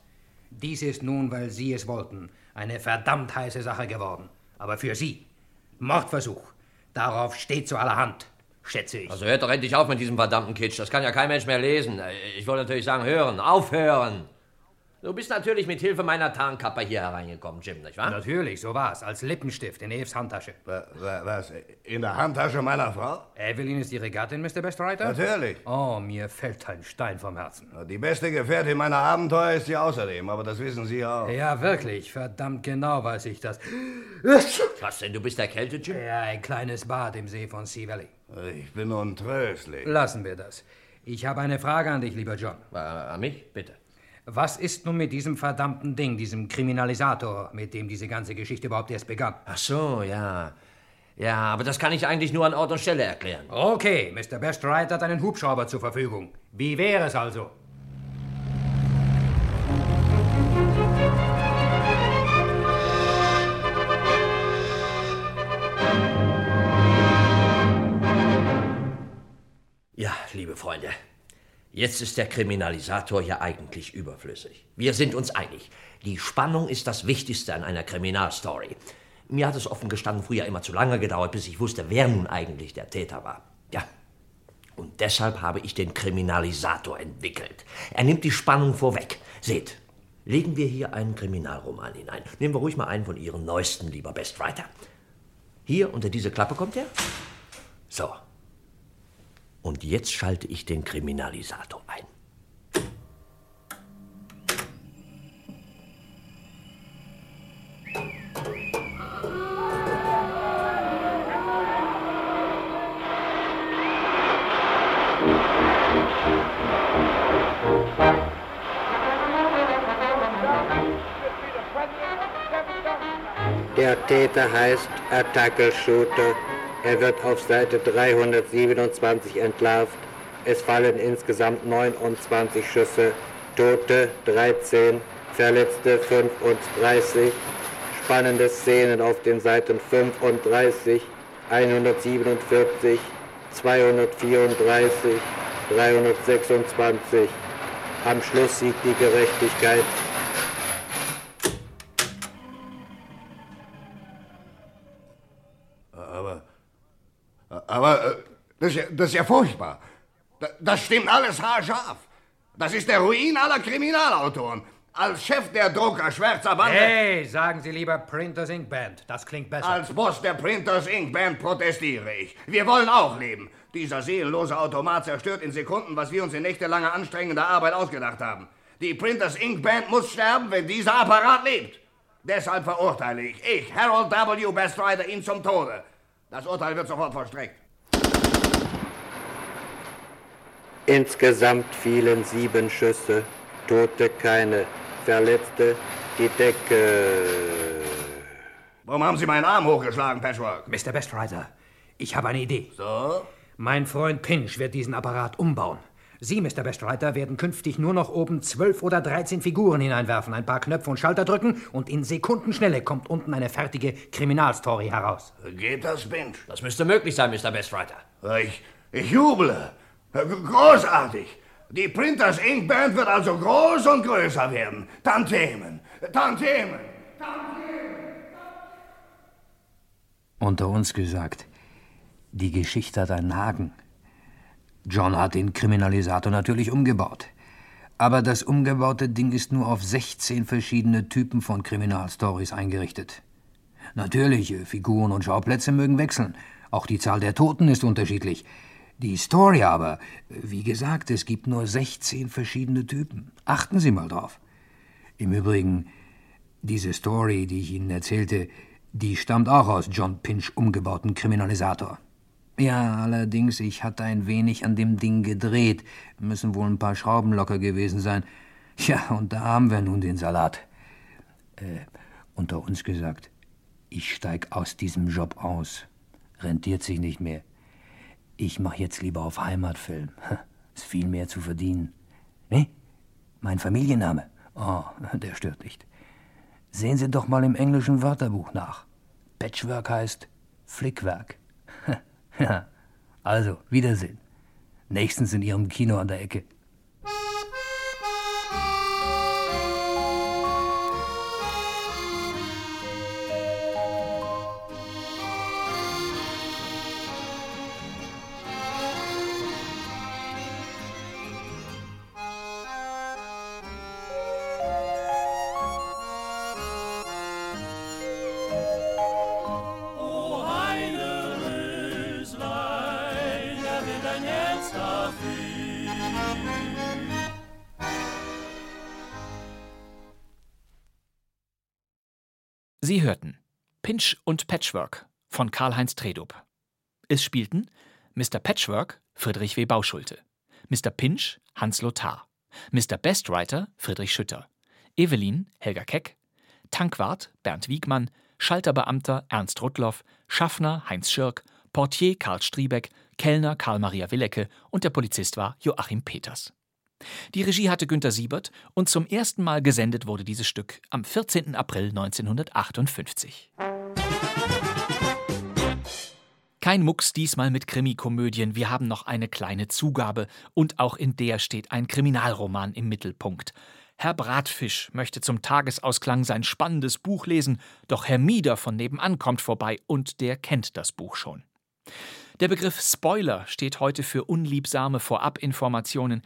S5: Dies ist nun, weil Sie es wollten, eine verdammt heiße Sache geworden. Aber für Sie. Mordversuch. Darauf steht zu allerhand, schätze ich.
S11: Also hört doch endlich auf mit diesem verdammten Kitsch. Das kann ja kein Mensch mehr lesen. Ich wollte natürlich sagen, hören, aufhören. Du bist natürlich mit Hilfe meiner Tarnkappe hier hereingekommen, Jim, nicht wahr?
S5: Natürlich, so war's. Als Lippenstift in Eves Handtasche.
S12: Was? In der Handtasche meiner Frau?
S5: Evelyn ist Ihre Gattin, Mr. Bestwriter?
S12: Natürlich.
S5: Oh, mir fällt ein Stein vom Herzen.
S12: Die beste Gefährtin meiner Abenteuer ist sie außerdem, aber das wissen Sie auch.
S5: Ja, wirklich. Verdammt genau weiß ich das.
S11: Was denn, du bist erkältet, Jim?
S5: Ja, ein kleines Bad im See von Sea Valley.
S12: Ich bin untröstlich.
S5: Lassen wir das. Ich habe eine Frage an dich, lieber John.
S11: Äh, an mich? Bitte.
S5: Was ist nun mit diesem verdammten Ding, diesem Kriminalisator, mit dem diese ganze Geschichte überhaupt erst begann?
S11: Ach so, ja. Ja, aber das kann ich eigentlich nur an Ort und Stelle erklären.
S5: Okay, Mr. Bestwriter hat einen Hubschrauber zur Verfügung. Wie wäre es also?
S11: Ja, liebe Freunde, jetzt ist der Kriminalisator ja eigentlich überflüssig. Wir sind uns einig. Die Spannung ist das Wichtigste an einer Kriminalstory. Mir hat es offen gestanden früher immer zu lange gedauert, bis ich wusste, wer nun eigentlich der Täter war. Ja. Und deshalb habe ich den Kriminalisator entwickelt. Er nimmt die Spannung vorweg. Seht, legen wir hier einen Kriminalroman hinein. Nehmen wir ruhig mal einen von Ihren neuesten, lieber Bestwriter. Hier unter diese Klappe kommt er. So. Und jetzt schalte ich den Kriminalisator ein.
S24: Der Täter heißt Attacker Shooter. Er wird auf Seite 327 entlarvt. Es fallen insgesamt 29 Schüsse, Tote 13, Verletzte 35. Spannende Szenen auf den Seiten 35, 147, 234, 326. Am Schluss siegt die Gerechtigkeit.
S12: Aber äh, das, ist ja, das ist ja furchtbar. Da- Das stimmt alles haarscharf. Das ist der Ruin aller Kriminalautoren. Als Chef der Drucker Schwärzer Bande...
S10: Hey, sagen Sie lieber Printers Inc. Band. Das klingt besser.
S12: Als Boss der Printers Inc. Band protestiere ich. Wir wollen auch leben. Dieser seelenlose Automat zerstört in Sekunden, was wir uns in nächtelanger anstrengender Arbeit ausgedacht haben. Die Printers Inc. Band muss sterben, wenn dieser Apparat lebt. Deshalb verurteile ich, ich, Harold W. Bestreiter, ihn zum Tode. Das Urteil wird sofort vollstreckt.
S24: Insgesamt fielen sieben Schüsse, Tote keine, Verletzte die Decke.
S12: Warum haben Sie meinen Arm hochgeschlagen, Patchwork?
S10: Mr. Bestreiter, ich habe eine Idee.
S12: So?
S10: Mein Freund Pinch wird diesen Apparat umbauen. Sie, Mr. Bestreiter, werden künftig nur noch oben zwölf oder dreizehn Figuren hineinwerfen, ein paar Knöpfe und Schalter drücken und in Sekundenschnelle kommt unten eine fertige Kriminalstory heraus.
S12: Geht das, Pinch?
S11: Das müsste möglich sein, Mr. Bestwriter.
S12: Ich, ich juble. Großartig. Die Printers Inc. Band wird also groß und größer werden. Tantemen, Tantemen.
S10: Unter uns gesagt, die Geschichte hat einen Haken. John hat den Kriminalisator natürlich umgebaut. Aber das umgebaute Ding ist nur auf 16 verschiedene Typen von Kriminalstories eingerichtet. Natürlich, äh, Figuren und Schauplätze mögen wechseln. Auch die Zahl der Toten ist unterschiedlich. Die Story aber, äh, wie gesagt, es gibt nur 16 verschiedene Typen. Achten Sie mal drauf. Im Übrigen, diese Story, die ich Ihnen erzählte, die stammt auch aus John Pinch umgebauten Kriminalisator. Ja, allerdings, ich hatte ein wenig an dem Ding gedreht. Müssen wohl ein paar Schrauben locker gewesen sein. Ja, und da haben wir nun den Salat. Äh, unter uns gesagt, ich steig aus diesem Job aus. Rentiert sich nicht mehr. Ich mach jetzt lieber auf Heimatfilm. Ist viel mehr zu verdienen. Ne? Mein Familienname? Oh, der stört nicht. Sehen Sie doch mal im englischen Wörterbuch nach. Patchwork heißt Flickwerk. Ja, also, Wiedersehen. Nächstens in Ihrem Kino an der Ecke.
S2: Pinch und Patchwork von Karl-Heinz Tredup. Es spielten Mr. Patchwork Friedrich W. Bauschulte, Mr. Pinch Hans Lothar, Mr. Bestwriter Friedrich Schütter, Evelyn Helga Keck, Tankwart Bernd Wiegmann, Schalterbeamter Ernst Rudloff, Schaffner Heinz Schirk, Portier Karl Striebeck, Kellner Karl-Maria Willecke und der Polizist war Joachim Peters. Die Regie hatte Günter Siebert und zum ersten Mal gesendet wurde dieses Stück am 14. April 1958. Kein Mucks diesmal mit Krimikomödien, wir haben noch eine kleine Zugabe und auch in der steht ein Kriminalroman im Mittelpunkt. Herr Bratfisch möchte zum Tagesausklang sein spannendes Buch lesen, doch Herr Mieder von nebenan kommt vorbei und der kennt das Buch schon. Der Begriff Spoiler steht heute für unliebsame Vorabinformationen.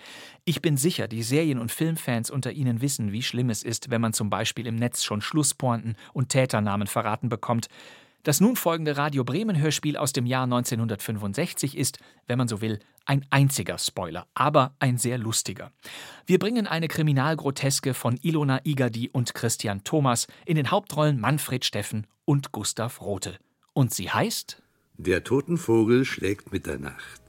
S2: Ich bin sicher, die Serien- und Filmfans unter Ihnen wissen, wie schlimm es ist, wenn man zum Beispiel im Netz schon Schlusspointen und Täternamen verraten bekommt. Das nun folgende Radio Bremen Hörspiel aus dem Jahr 1965 ist, wenn man so will, ein einziger Spoiler, aber ein sehr lustiger. Wir bringen eine Kriminalgroteske von Ilona Igadi und Christian Thomas in den Hauptrollen Manfred Steffen und Gustav Rothe. Und sie heißt
S19: Der Totenvogel schlägt Mitternacht.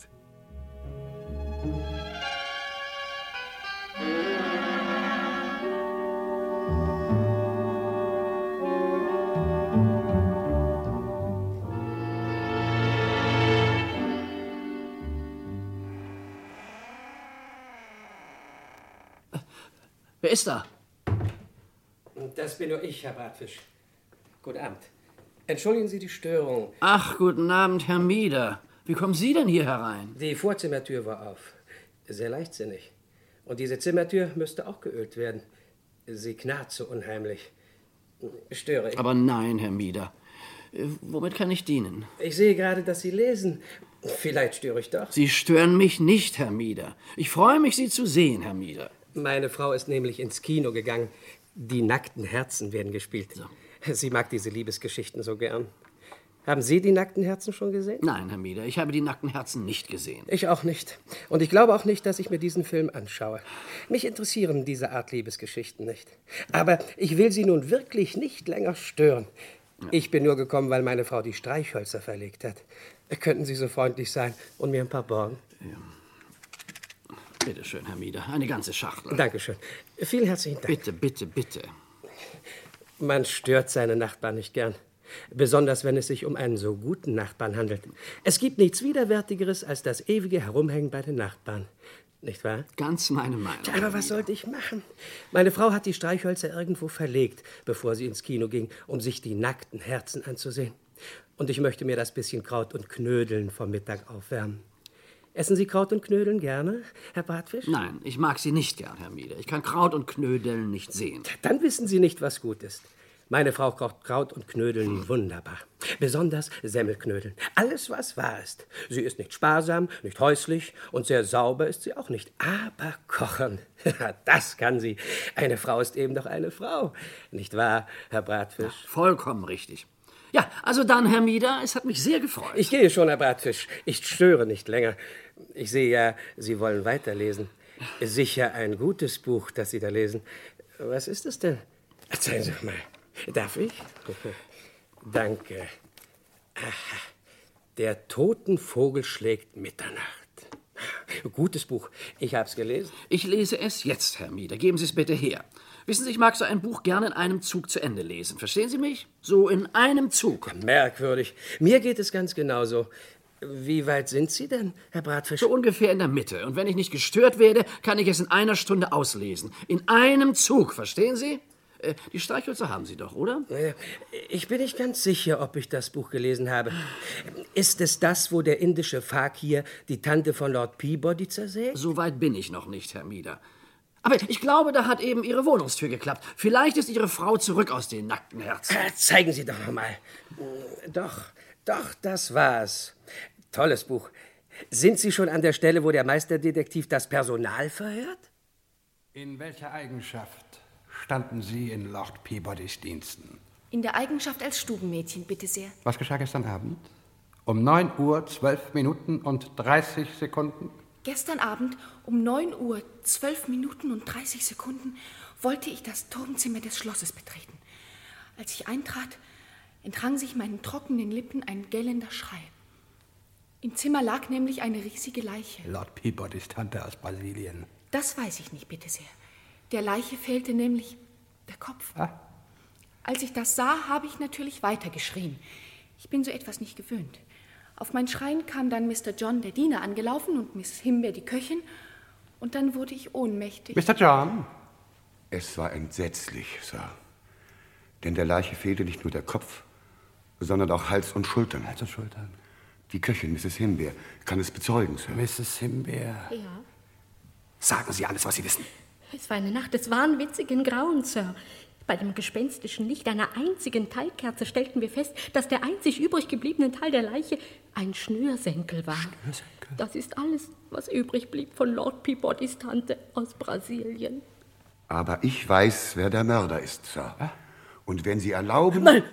S22: Wer ist da?
S25: Das bin nur ich, Herr Bratfisch. Guten Abend. Entschuldigen Sie die Störung.
S22: Ach, guten Abend, Herr Mieder. Wie kommen Sie denn hier herein?
S25: Die Vorzimmertür war auf. Sehr leichtsinnig. Und diese Zimmertür müsste auch geölt werden. Sie knarrt so unheimlich. Störe ich?
S22: Aber nein, Herr Mieder. Äh, Womit kann ich dienen?
S25: Ich sehe gerade, dass Sie lesen. Vielleicht störe ich doch.
S22: Sie stören mich nicht, Herr Mieder. Ich freue mich, Sie zu sehen, Herr Mieder.
S25: Meine Frau ist nämlich ins Kino gegangen. Die nackten Herzen werden gespielt. Sie mag diese Liebesgeschichten so gern. Haben Sie die nackten Herzen schon gesehen?
S22: Nein, Herr Mieder, ich habe die nackten Herzen nicht gesehen.
S25: Ich auch nicht. Und ich glaube auch nicht, dass ich mir diesen Film anschaue. Mich interessieren diese Art Liebesgeschichten nicht. Aber ich will Sie nun wirklich nicht länger stören. Ich bin nur gekommen, weil meine Frau die Streichhölzer verlegt hat. Könnten Sie so freundlich sein und mir ein paar borgen?
S22: Bitte schön, Herr Mieder, eine ganze Schachtel.
S25: Dankeschön. Vielen herzlichen Dank.
S22: Bitte, bitte, bitte.
S25: Man stört seine Nachbarn nicht gern. Besonders wenn es sich um einen so guten Nachbarn handelt. Es gibt nichts Widerwärtigeres als das ewige Herumhängen bei den Nachbarn. Nicht wahr?
S22: Ganz meine Meinung.
S25: Tja, aber was sollte ich machen? Meine Frau hat die Streichhölzer irgendwo verlegt, bevor sie ins Kino ging, um sich die nackten Herzen anzusehen. Und ich möchte mir das bisschen Kraut und Knödeln vom Mittag aufwärmen. Essen Sie Kraut und Knödeln gerne, Herr Bratfisch?
S22: Nein, ich mag sie nicht gern, Herr Mieder. Ich kann Kraut und Knödeln nicht sehen.
S25: Dann wissen Sie nicht, was gut ist. Meine Frau kocht Kraut und Knödeln wunderbar. Besonders Semmelknödeln. Alles, was wahr ist. Sie ist nicht sparsam, nicht häuslich und sehr sauber ist sie auch nicht. Aber kochen, das kann sie. Eine Frau ist eben doch eine Frau. Nicht wahr, Herr Bratfisch?
S22: vollkommen richtig. Ja, also dann, Herr Mieder, es hat mich sehr gefreut.
S25: Ich gehe schon, Herr Bratfisch. Ich störe nicht länger. Ich sehe ja, Sie wollen weiterlesen. Sicher ein gutes Buch, das Sie da lesen. Was ist es denn? Erzählen Sie doch mal. Darf ich? Danke. Aha. Der Totenvogel schlägt Mitternacht. Gutes Buch. Ich hab's gelesen.
S22: Ich lese es jetzt, Herr Mieder. Geben Sie es bitte her. Wissen Sie, ich mag so ein Buch gerne in einem Zug zu Ende lesen. Verstehen Sie mich? So in einem Zug.
S25: Merkwürdig. Mir geht es ganz genauso. Wie weit sind Sie denn, Herr Bratfisch?
S22: So ungefähr in der Mitte. Und wenn ich nicht gestört werde, kann ich es in einer Stunde auslesen. In einem Zug, verstehen Sie? Äh, Die Streichhölzer haben Sie doch, oder?
S25: Äh, Ich bin nicht ganz sicher, ob ich das Buch gelesen habe. Ist es das, wo der indische Fakir die Tante von Lord Peabody zersägt?
S22: So weit bin ich noch nicht, Herr Mieder. Aber ich glaube, da hat eben Ihre Wohnungstür geklappt. Vielleicht ist Ihre Frau zurück aus den nackten Herzen.
S25: Äh, Zeigen Sie doch noch mal. Doch, doch, das war's. Tolles Buch. Sind Sie schon an der Stelle, wo der Meisterdetektiv das Personal verhört?
S26: In welcher Eigenschaft standen Sie in Lord Peabodys Diensten?
S27: In der Eigenschaft als Stubenmädchen, bitte sehr.
S26: Was geschah gestern Abend? Um 9 Uhr, 12 Minuten und 30 Sekunden?
S27: Gestern Abend um 9 Uhr, 12 Minuten und 30 Sekunden wollte ich das Turmzimmer des Schlosses betreten. Als ich eintrat, entrang sich meinen trockenen Lippen ein gellender Schrei. Im Zimmer lag nämlich eine riesige Leiche.
S26: Lord Peabodys Tante aus Brasilien.
S27: Das weiß ich nicht, bitte sehr. Der Leiche fehlte nämlich der Kopf. Als ich das sah, habe ich natürlich weitergeschrien. Ich bin so etwas nicht gewöhnt. Auf mein Schreien kam dann Mr. John, der Diener, angelaufen und Miss Himbeer, die Köchin. Und dann wurde ich ohnmächtig.
S26: Mr. John?
S28: Es war entsetzlich, Sir. Denn der Leiche fehlte nicht nur der Kopf, sondern auch Hals und Schultern.
S26: Hals und Schultern.
S28: Die Köchin, Mrs. Himbeer, kann es bezeugen, Sir.
S26: Mrs. Himbeer.
S29: Ja,
S26: Sagen Sie alles, was Sie wissen.
S29: es war eine Nacht des wahnwitzigen Grauens, Sir. Bei dem gespenstischen Licht einer einzigen Teigkerze stellten wir fest, dass der einzig übrig gebliebene Teil der Leiche ein Schnürsenkel war. Schnürsenkel? Das ist alles, was übrig blieb von Lord Peabodys Tante aus Brasilien.
S28: Aber ich weiß, wer der Mörder ist, Sir. Und wenn Sie erlauben...
S22: Nein!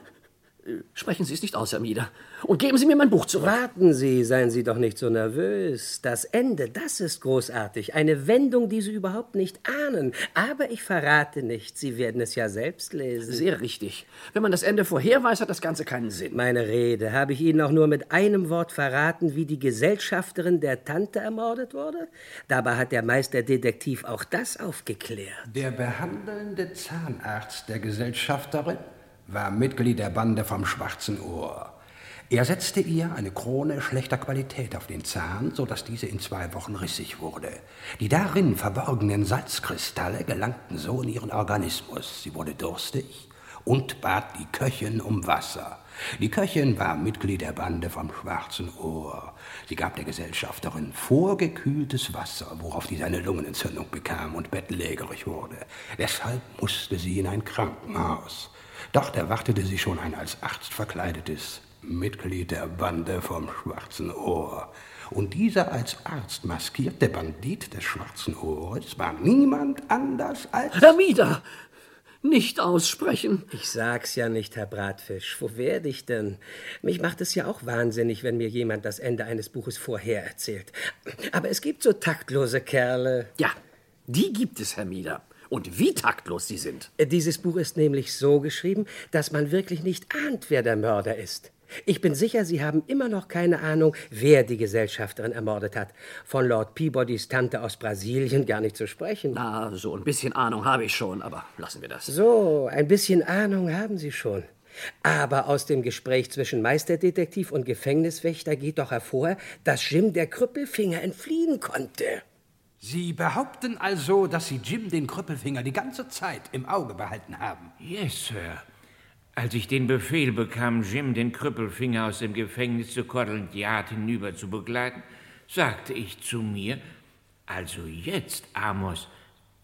S22: Sprechen Sie es nicht aus, Herr Mieder. Und geben Sie mir mein Buch zurück.
S25: Warten Sie, seien Sie doch nicht so nervös. Das Ende, das ist großartig. Eine Wendung, die Sie überhaupt nicht ahnen. Aber ich verrate nicht. Sie werden es ja selbst lesen.
S22: Sehr richtig. Wenn man das Ende vorher weiß, hat das Ganze keinen Sinn.
S25: Meine Rede. Habe ich Ihnen auch nur mit einem Wort verraten, wie die Gesellschafterin der Tante ermordet wurde? Dabei hat der Meisterdetektiv auch das aufgeklärt.
S26: Der behandelnde Zahnarzt der Gesellschafterin war Mitglied der Bande vom Schwarzen Ohr. Er setzte ihr eine Krone schlechter Qualität auf den Zahn, so dass diese in zwei Wochen rissig wurde. Die darin verborgenen Salzkristalle gelangten so in ihren Organismus. Sie wurde durstig und bat die Köchin um Wasser. Die Köchin war Mitglied der Bande vom Schwarzen Ohr. Sie gab der Gesellschafterin vorgekühltes Wasser, worauf diese eine Lungenentzündung bekam und bettlägerig wurde. Deshalb musste sie in ein Krankenhaus.
S1: Dort erwartete sie schon ein als Arzt verkleidetes Mitglied der Bande vom Schwarzen Ohr. Und dieser als Arzt maskierte Bandit des Schwarzen Ohres war niemand anders als...
S22: Herr Mieder! Nicht aussprechen.
S25: Ich sag's ja nicht, Herr Bratfisch. Wo werde ich denn? Mich macht es ja auch wahnsinnig, wenn mir jemand das Ende eines Buches vorher erzählt. Aber es gibt so taktlose Kerle.
S22: Ja, die gibt es, Herr Mieder. Und wie taktlos sie sind.
S25: Dieses Buch ist nämlich so geschrieben, dass man wirklich nicht ahnt, wer der Mörder ist. Ich bin sicher, Sie haben immer noch keine Ahnung, wer die Gesellschafterin ermordet hat. Von Lord Peabodys Tante aus Brasilien gar nicht zu sprechen.
S22: Na, so ein bisschen Ahnung habe ich schon, aber lassen wir das.
S25: So, ein bisschen Ahnung haben Sie schon. Aber aus dem Gespräch zwischen Meisterdetektiv und Gefängniswächter geht doch hervor, dass Jim der Krüppelfinger entfliehen konnte.
S1: Sie behaupten also, dass Sie Jim den Krüppelfinger die ganze Zeit im Auge behalten haben.
S30: Yes, Sir. Als ich den Befehl bekam, Jim den Krüppelfinger aus dem Gefängnis zu Scotland Yard hinüber zu begleiten, sagte ich zu mir, also jetzt, Amos,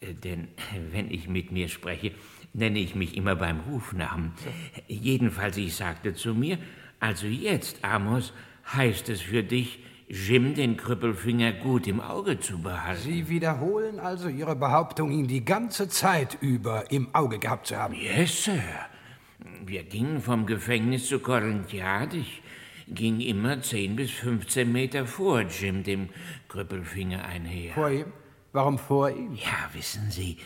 S30: äh, denn wenn ich mit mir spreche, nenne ich mich immer beim Rufnamen. Jedenfalls, ich sagte zu mir, also jetzt, Amos, heißt es für dich, Jim den Krüppelfinger gut im Auge zu behalten.
S1: Sie wiederholen also Ihre Behauptung, ihn die ganze Zeit über im Auge gehabt zu haben.
S30: Yes, Sir. Wir gingen vom Gefängnis zu Yard. Ich ging immer 10 bis 15 Meter vor Jim, dem Krüppelfinger, einher.
S1: Vor ihm? Warum vor ihm?
S30: Ja, wissen Sie,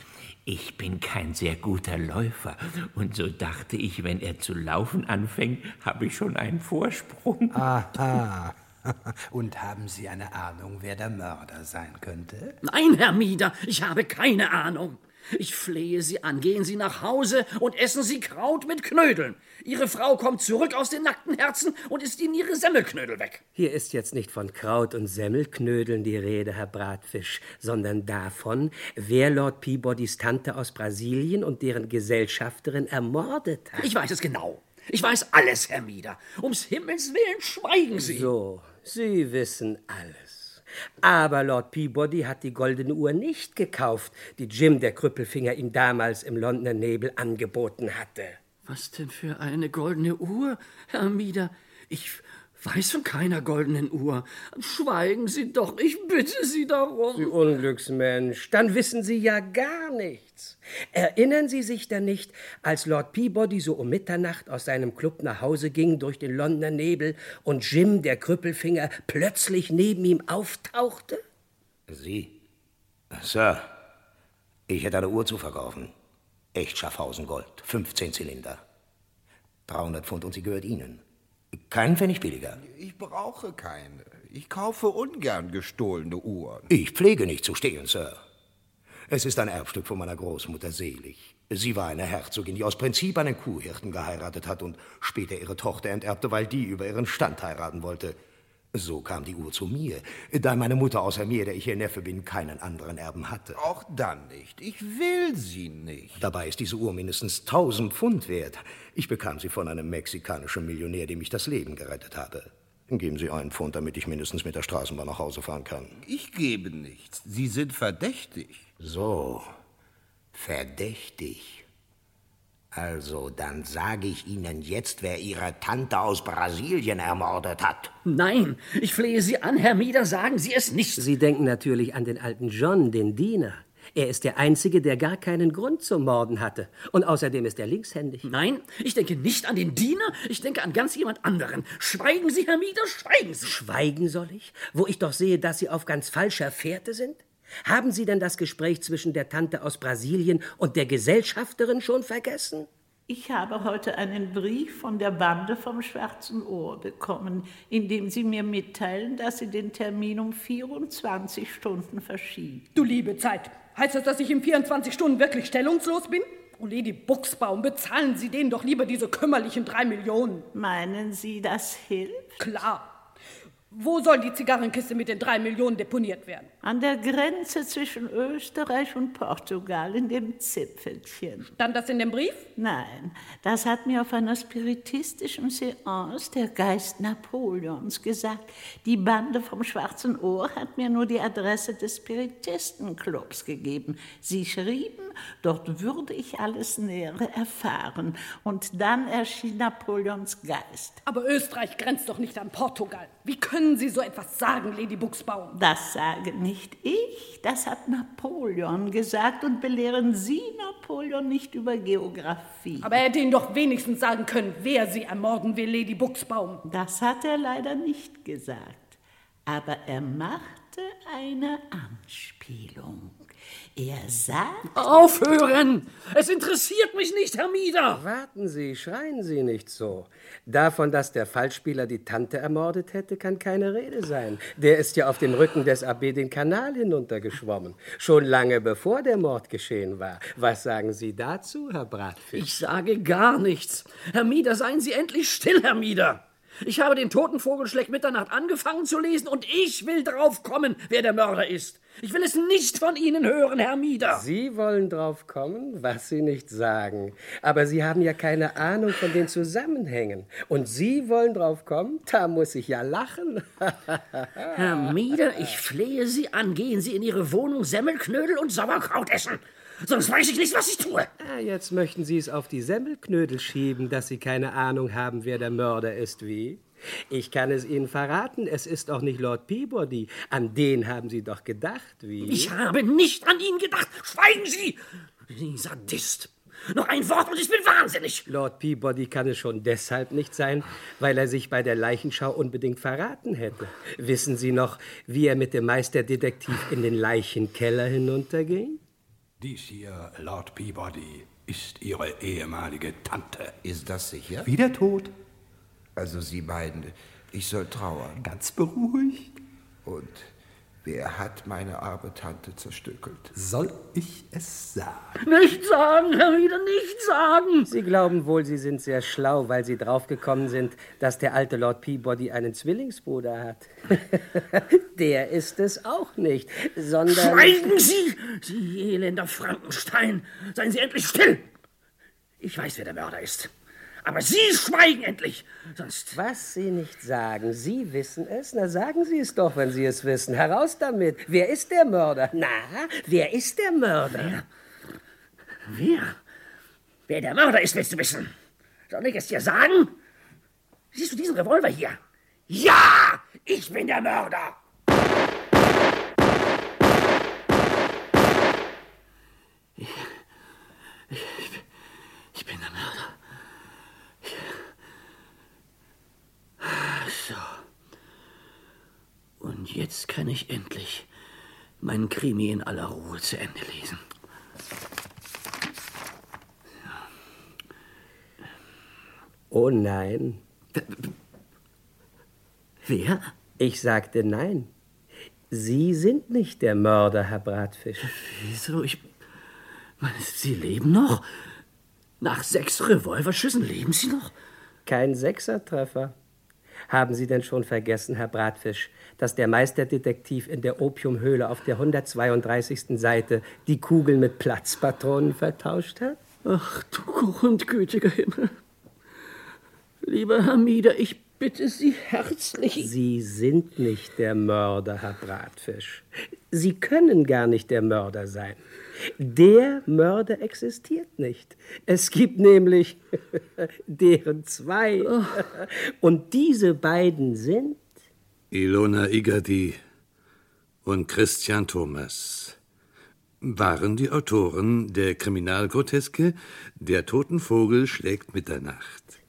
S30: ich bin kein sehr guter Läufer. Und so dachte ich, wenn er zu laufen anfängt, habe ich schon einen Vorsprung.
S1: Aha. Und haben Sie eine Ahnung, wer der Mörder sein könnte?
S22: Nein, Herr Mieder, ich habe keine Ahnung. Ich flehe Sie an, gehen Sie nach Hause und essen Sie Kraut mit Knödeln. Ihre Frau kommt zurück aus den nackten Herzen und ist Ihnen Ihre Semmelknödel weg.
S25: Hier ist jetzt nicht von Kraut und Semmelknödeln die Rede, Herr Bratfisch, sondern davon, wer Lord Peabodys Tante aus Brasilien und deren Gesellschafterin ermordet hat.
S22: Ich weiß es genau. Ich weiß alles, Herr Mieder. Ums Himmels Willen schweigen Sie.
S25: So, Sie wissen alles. Aber Lord Peabody hat die goldene Uhr nicht gekauft, die Jim der Krüppelfinger ihm damals im Londoner Nebel angeboten hatte.
S22: Was denn für eine goldene Uhr, Herr Mieder? Ich weiß von keiner goldenen Uhr. Schweigen Sie doch, ich bitte Sie darum.
S25: Sie Unglücksmensch, dann wissen Sie ja gar nichts. Erinnern Sie sich denn nicht, als Lord Peabody so um Mitternacht aus seinem Club nach Hause ging durch den Londoner Nebel und Jim, der Krüppelfinger, plötzlich neben ihm auftauchte?
S31: Sie? Sir, ich hätte eine Uhr zu verkaufen. Echt Schaffhausen Gold, 15 Zylinder. 300 Pfund und sie gehört Ihnen. Keinen Pfennig billiger.
S19: Ich brauche keine. Ich kaufe ungern gestohlene Uhren.
S31: Ich pflege nicht zu stehlen, Sir. Es ist ein Erbstück von meiner Großmutter Selig. Sie war eine Herzogin, die aus Prinzip einen Kuhhirten geheiratet hat und später ihre Tochter enterbte, weil die über ihren Stand heiraten wollte. So kam die Uhr zu mir, da meine Mutter außer mir, der ich ihr Neffe bin, keinen anderen Erben hatte.
S19: Auch dann nicht. Ich will sie nicht.
S31: Dabei ist diese Uhr mindestens 1000 Pfund wert. Ich bekam sie von einem mexikanischen Millionär, dem ich das Leben gerettet habe. Geben Sie einen Pfund, damit ich mindestens mit der Straßenbahn nach Hause fahren kann.
S19: Ich gebe nichts. Sie sind verdächtig.
S31: So, verdächtig. Also, dann sage ich Ihnen jetzt, wer Ihre Tante aus Brasilien ermordet hat.
S22: Nein, ich flehe Sie an, Herr Mieder, sagen Sie es nicht.
S25: Sie denken natürlich an den alten John, den Diener. Er ist der Einzige, der gar keinen Grund zum Morden hatte. Und außerdem ist er linkshändig.
S22: Nein, ich denke nicht an den Diener, ich denke an ganz jemand anderen. Schweigen Sie, Herr Mieder, schweigen Sie.
S25: Schweigen soll ich? Wo ich doch sehe, dass Sie auf ganz falscher Fährte sind? Haben Sie denn das Gespräch zwischen der Tante aus Brasilien und der Gesellschafterin schon vergessen?
S32: Ich habe heute einen Brief von der Bande vom Schwarzen Ohr bekommen, in dem sie mir mitteilen, dass sie den Termin um 24 Stunden verschieben.
S33: Du liebe Zeit. Heißt das, dass ich in 24 Stunden wirklich stellungslos bin? Oh, Lady Buchsbaum, bezahlen Sie denen doch lieber diese kümmerlichen drei Millionen.
S32: Meinen Sie, das hilft?
S33: Klar. Wo soll die Zigarrenkiste mit den drei Millionen deponiert werden?
S32: An der Grenze zwischen Österreich und Portugal, in dem Zipfelchen.
S29: Stand das in dem Brief?
S32: Nein, das hat mir auf einer spiritistischen Seance der Geist Napoleons gesagt. Die Bande vom Schwarzen Ohr hat mir nur die Adresse des Spiritistenclubs gegeben. Sie schrieben, dort würde ich alles Nähere erfahren. Und dann erschien Napoleons Geist.
S29: Aber Österreich grenzt doch nicht an Portugal. Wie können Sie so etwas sagen, Lady Buchsbaum?
S32: Das sage nicht ich, das hat Napoleon gesagt und belehren Sie Napoleon nicht über Geographie.
S29: Aber er hätte Ihnen doch wenigstens sagen können, wer Sie ermorden will, Lady Buchsbaum.
S32: Das hat er leider nicht gesagt. Aber er machte eine Anspielung. Er sagt.
S22: Aufhören! Es interessiert mich nicht, Herr Mieder!
S25: Warten Sie, schreien Sie nicht so. Davon, dass der Fallspieler die Tante ermordet hätte, kann keine Rede sein. Der ist ja auf dem Rücken des AB den Kanal hinuntergeschwommen. Schon lange bevor der Mord geschehen war. Was sagen Sie dazu, Herr Bratfisch?
S22: Ich sage gar nichts. Herr Mieder, seien Sie endlich still, Herr Mieder. Ich habe den toten Vogel schlägt Mitternacht angefangen zu lesen und ich will drauf kommen, wer der Mörder ist. Ich will es nicht von Ihnen hören, Herr Mieder.
S25: Sie wollen drauf kommen, was Sie nicht sagen. Aber Sie haben ja keine Ahnung von den Zusammenhängen. Und Sie wollen drauf kommen? Da muss ich ja lachen.
S22: Herr Mieder, ich flehe Sie an, gehen Sie in Ihre Wohnung Semmelknödel und Sauerkraut essen. Sonst weiß ich nicht, was ich tue.
S25: Ah, jetzt möchten Sie es auf die Semmelknödel schieben, dass Sie keine Ahnung haben, wer der Mörder ist, wie? Ich kann es Ihnen verraten, es ist auch nicht Lord Peabody. An den haben Sie doch gedacht, wie?
S22: Ich habe nicht an ihn gedacht. Schweigen Sie! Sie Sadist. Noch ein Wort und ich bin wahnsinnig.
S25: Lord Peabody kann es schon deshalb nicht sein, weil er sich bei der Leichenschau unbedingt verraten hätte. Wissen Sie noch, wie er mit dem Meisterdetektiv in den Leichenkeller hinunterging?
S26: Dies hier, Lord Peabody, ist Ihre ehemalige Tante.
S31: Ist das sicher?
S26: Wieder tot.
S31: Also Sie beiden, ich soll trauern.
S26: Ganz beruhigt.
S31: Und wer hat meine arme Tante zerstückelt?
S26: Soll ich es sagen?
S22: Nicht sagen, Herr Mieder, nicht sagen.
S25: Sie glauben wohl, Sie sind sehr schlau, weil Sie draufgekommen sind, dass der alte Lord Peabody einen Zwillingsbruder hat. der ist es auch nicht, sondern...
S22: Schweigen Sie, Sie elender Frankenstein. Seien Sie endlich still. Ich weiß, wer der Mörder ist. Aber Sie schweigen endlich, sonst...
S25: Was Sie nicht sagen, Sie wissen es? Na, sagen Sie es doch, wenn Sie es wissen. Heraus damit. Wer ist der Mörder? Na, wer ist der Mörder?
S22: Wer? Wer? Wer der Mörder ist, willst du wissen? Soll ich es dir sagen? Siehst du diesen Revolver hier? Ja, ich bin der Mörder. Ich, ich, ich bin der Mörder. Und jetzt kann ich endlich meinen Krimi in aller Ruhe zu Ende lesen.
S25: Oh nein.
S22: Wer?
S25: Ich sagte nein. Sie sind nicht der Mörder, Herr Bratfisch.
S22: Wieso? Ich. Sie leben noch? Nach sechs Revolverschüssen leben Sie noch?
S25: Kein Sechsertreffer. Haben Sie denn schon vergessen, Herr Bratfisch, dass der Meisterdetektiv in der Opiumhöhle auf der 132. Seite die Kugeln mit Platzpatronen vertauscht hat?
S22: Ach du grundgütiger Himmel. Lieber Herr Mieder, ich bitte Sie herzlich.
S25: Sie sind nicht der Mörder, Herr Bratfisch. Sie können gar nicht der Mörder sein. Der Mörder existiert nicht. Es gibt nämlich deren zwei. Und diese beiden sind.
S34: Ilona Igadi und Christian Thomas waren die Autoren der Kriminalgroteske Der toten Vogel schlägt Mitternacht.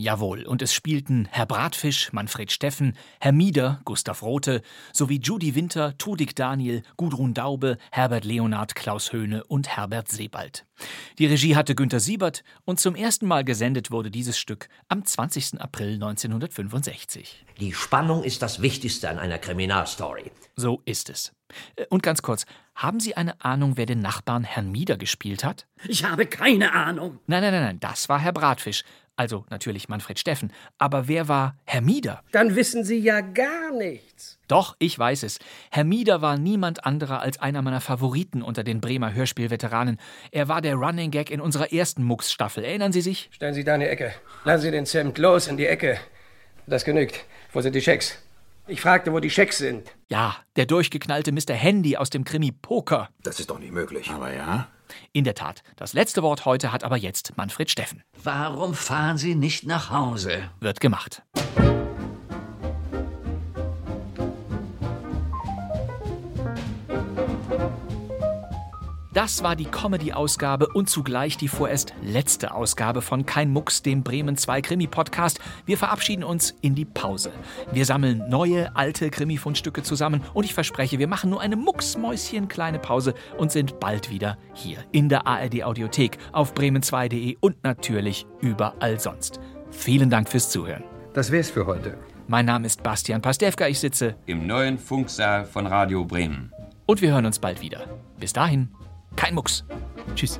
S2: Jawohl, und es spielten Herr Bratfisch, Manfred Steffen, Herr Mieder, Gustav Rothe, sowie Judy Winter, Tudik Daniel, Gudrun Daube, Herbert Leonard, Klaus Höhne und Herbert Sebald. Die Regie hatte Günter Siebert und zum ersten Mal gesendet wurde dieses Stück am 20. April 1965.
S11: Die Spannung ist das Wichtigste an einer Kriminalstory.
S2: So ist es. Und ganz kurz, haben Sie eine Ahnung, wer den Nachbarn Herrn Mieder gespielt hat?
S22: Ich habe keine Ahnung.
S2: Nein, nein, nein, nein, das war Herr Bratfisch. Also natürlich Manfred Steffen. Aber wer war Hermida?
S25: Dann wissen Sie ja gar nichts.
S2: Doch, ich weiß es. Hermida war niemand anderer als einer meiner Favoriten unter den Bremer Hörspielveteranen. Er war der Running Gag in unserer ersten Mux-Staffel. Erinnern Sie sich?
S25: Stellen Sie da in die Ecke. Lassen Sie den Zimt los in die Ecke. Das genügt. Wo sind die Schecks? Ich fragte, wo die Schecks sind.
S2: Ja, der durchgeknallte Mr. Handy aus dem Krimi Poker.
S12: Das ist doch nicht möglich.
S19: Aber ja.
S2: In der Tat. Das letzte Wort heute hat aber jetzt Manfred Steffen.
S35: Warum fahren Sie nicht nach Hause?
S2: Wird gemacht. Das war die Comedy-Ausgabe und zugleich die vorerst letzte Ausgabe von Kein Mucks, dem Bremen 2 Krimi-Podcast. Wir verabschieden uns in die Pause. Wir sammeln neue, alte Krimi-Fundstücke zusammen und ich verspreche, wir machen nur eine mucksmäuschen kleine Pause und sind bald wieder hier in der ARD-Audiothek, auf bremen2.de und natürlich überall sonst. Vielen Dank fürs Zuhören.
S10: Das wär's für heute.
S2: Mein Name ist Bastian Pastewka, ich sitze
S5: im neuen Funksaal von Radio Bremen.
S2: und wir hören uns bald wieder. Bis dahin, kein Mucks. Tschüss.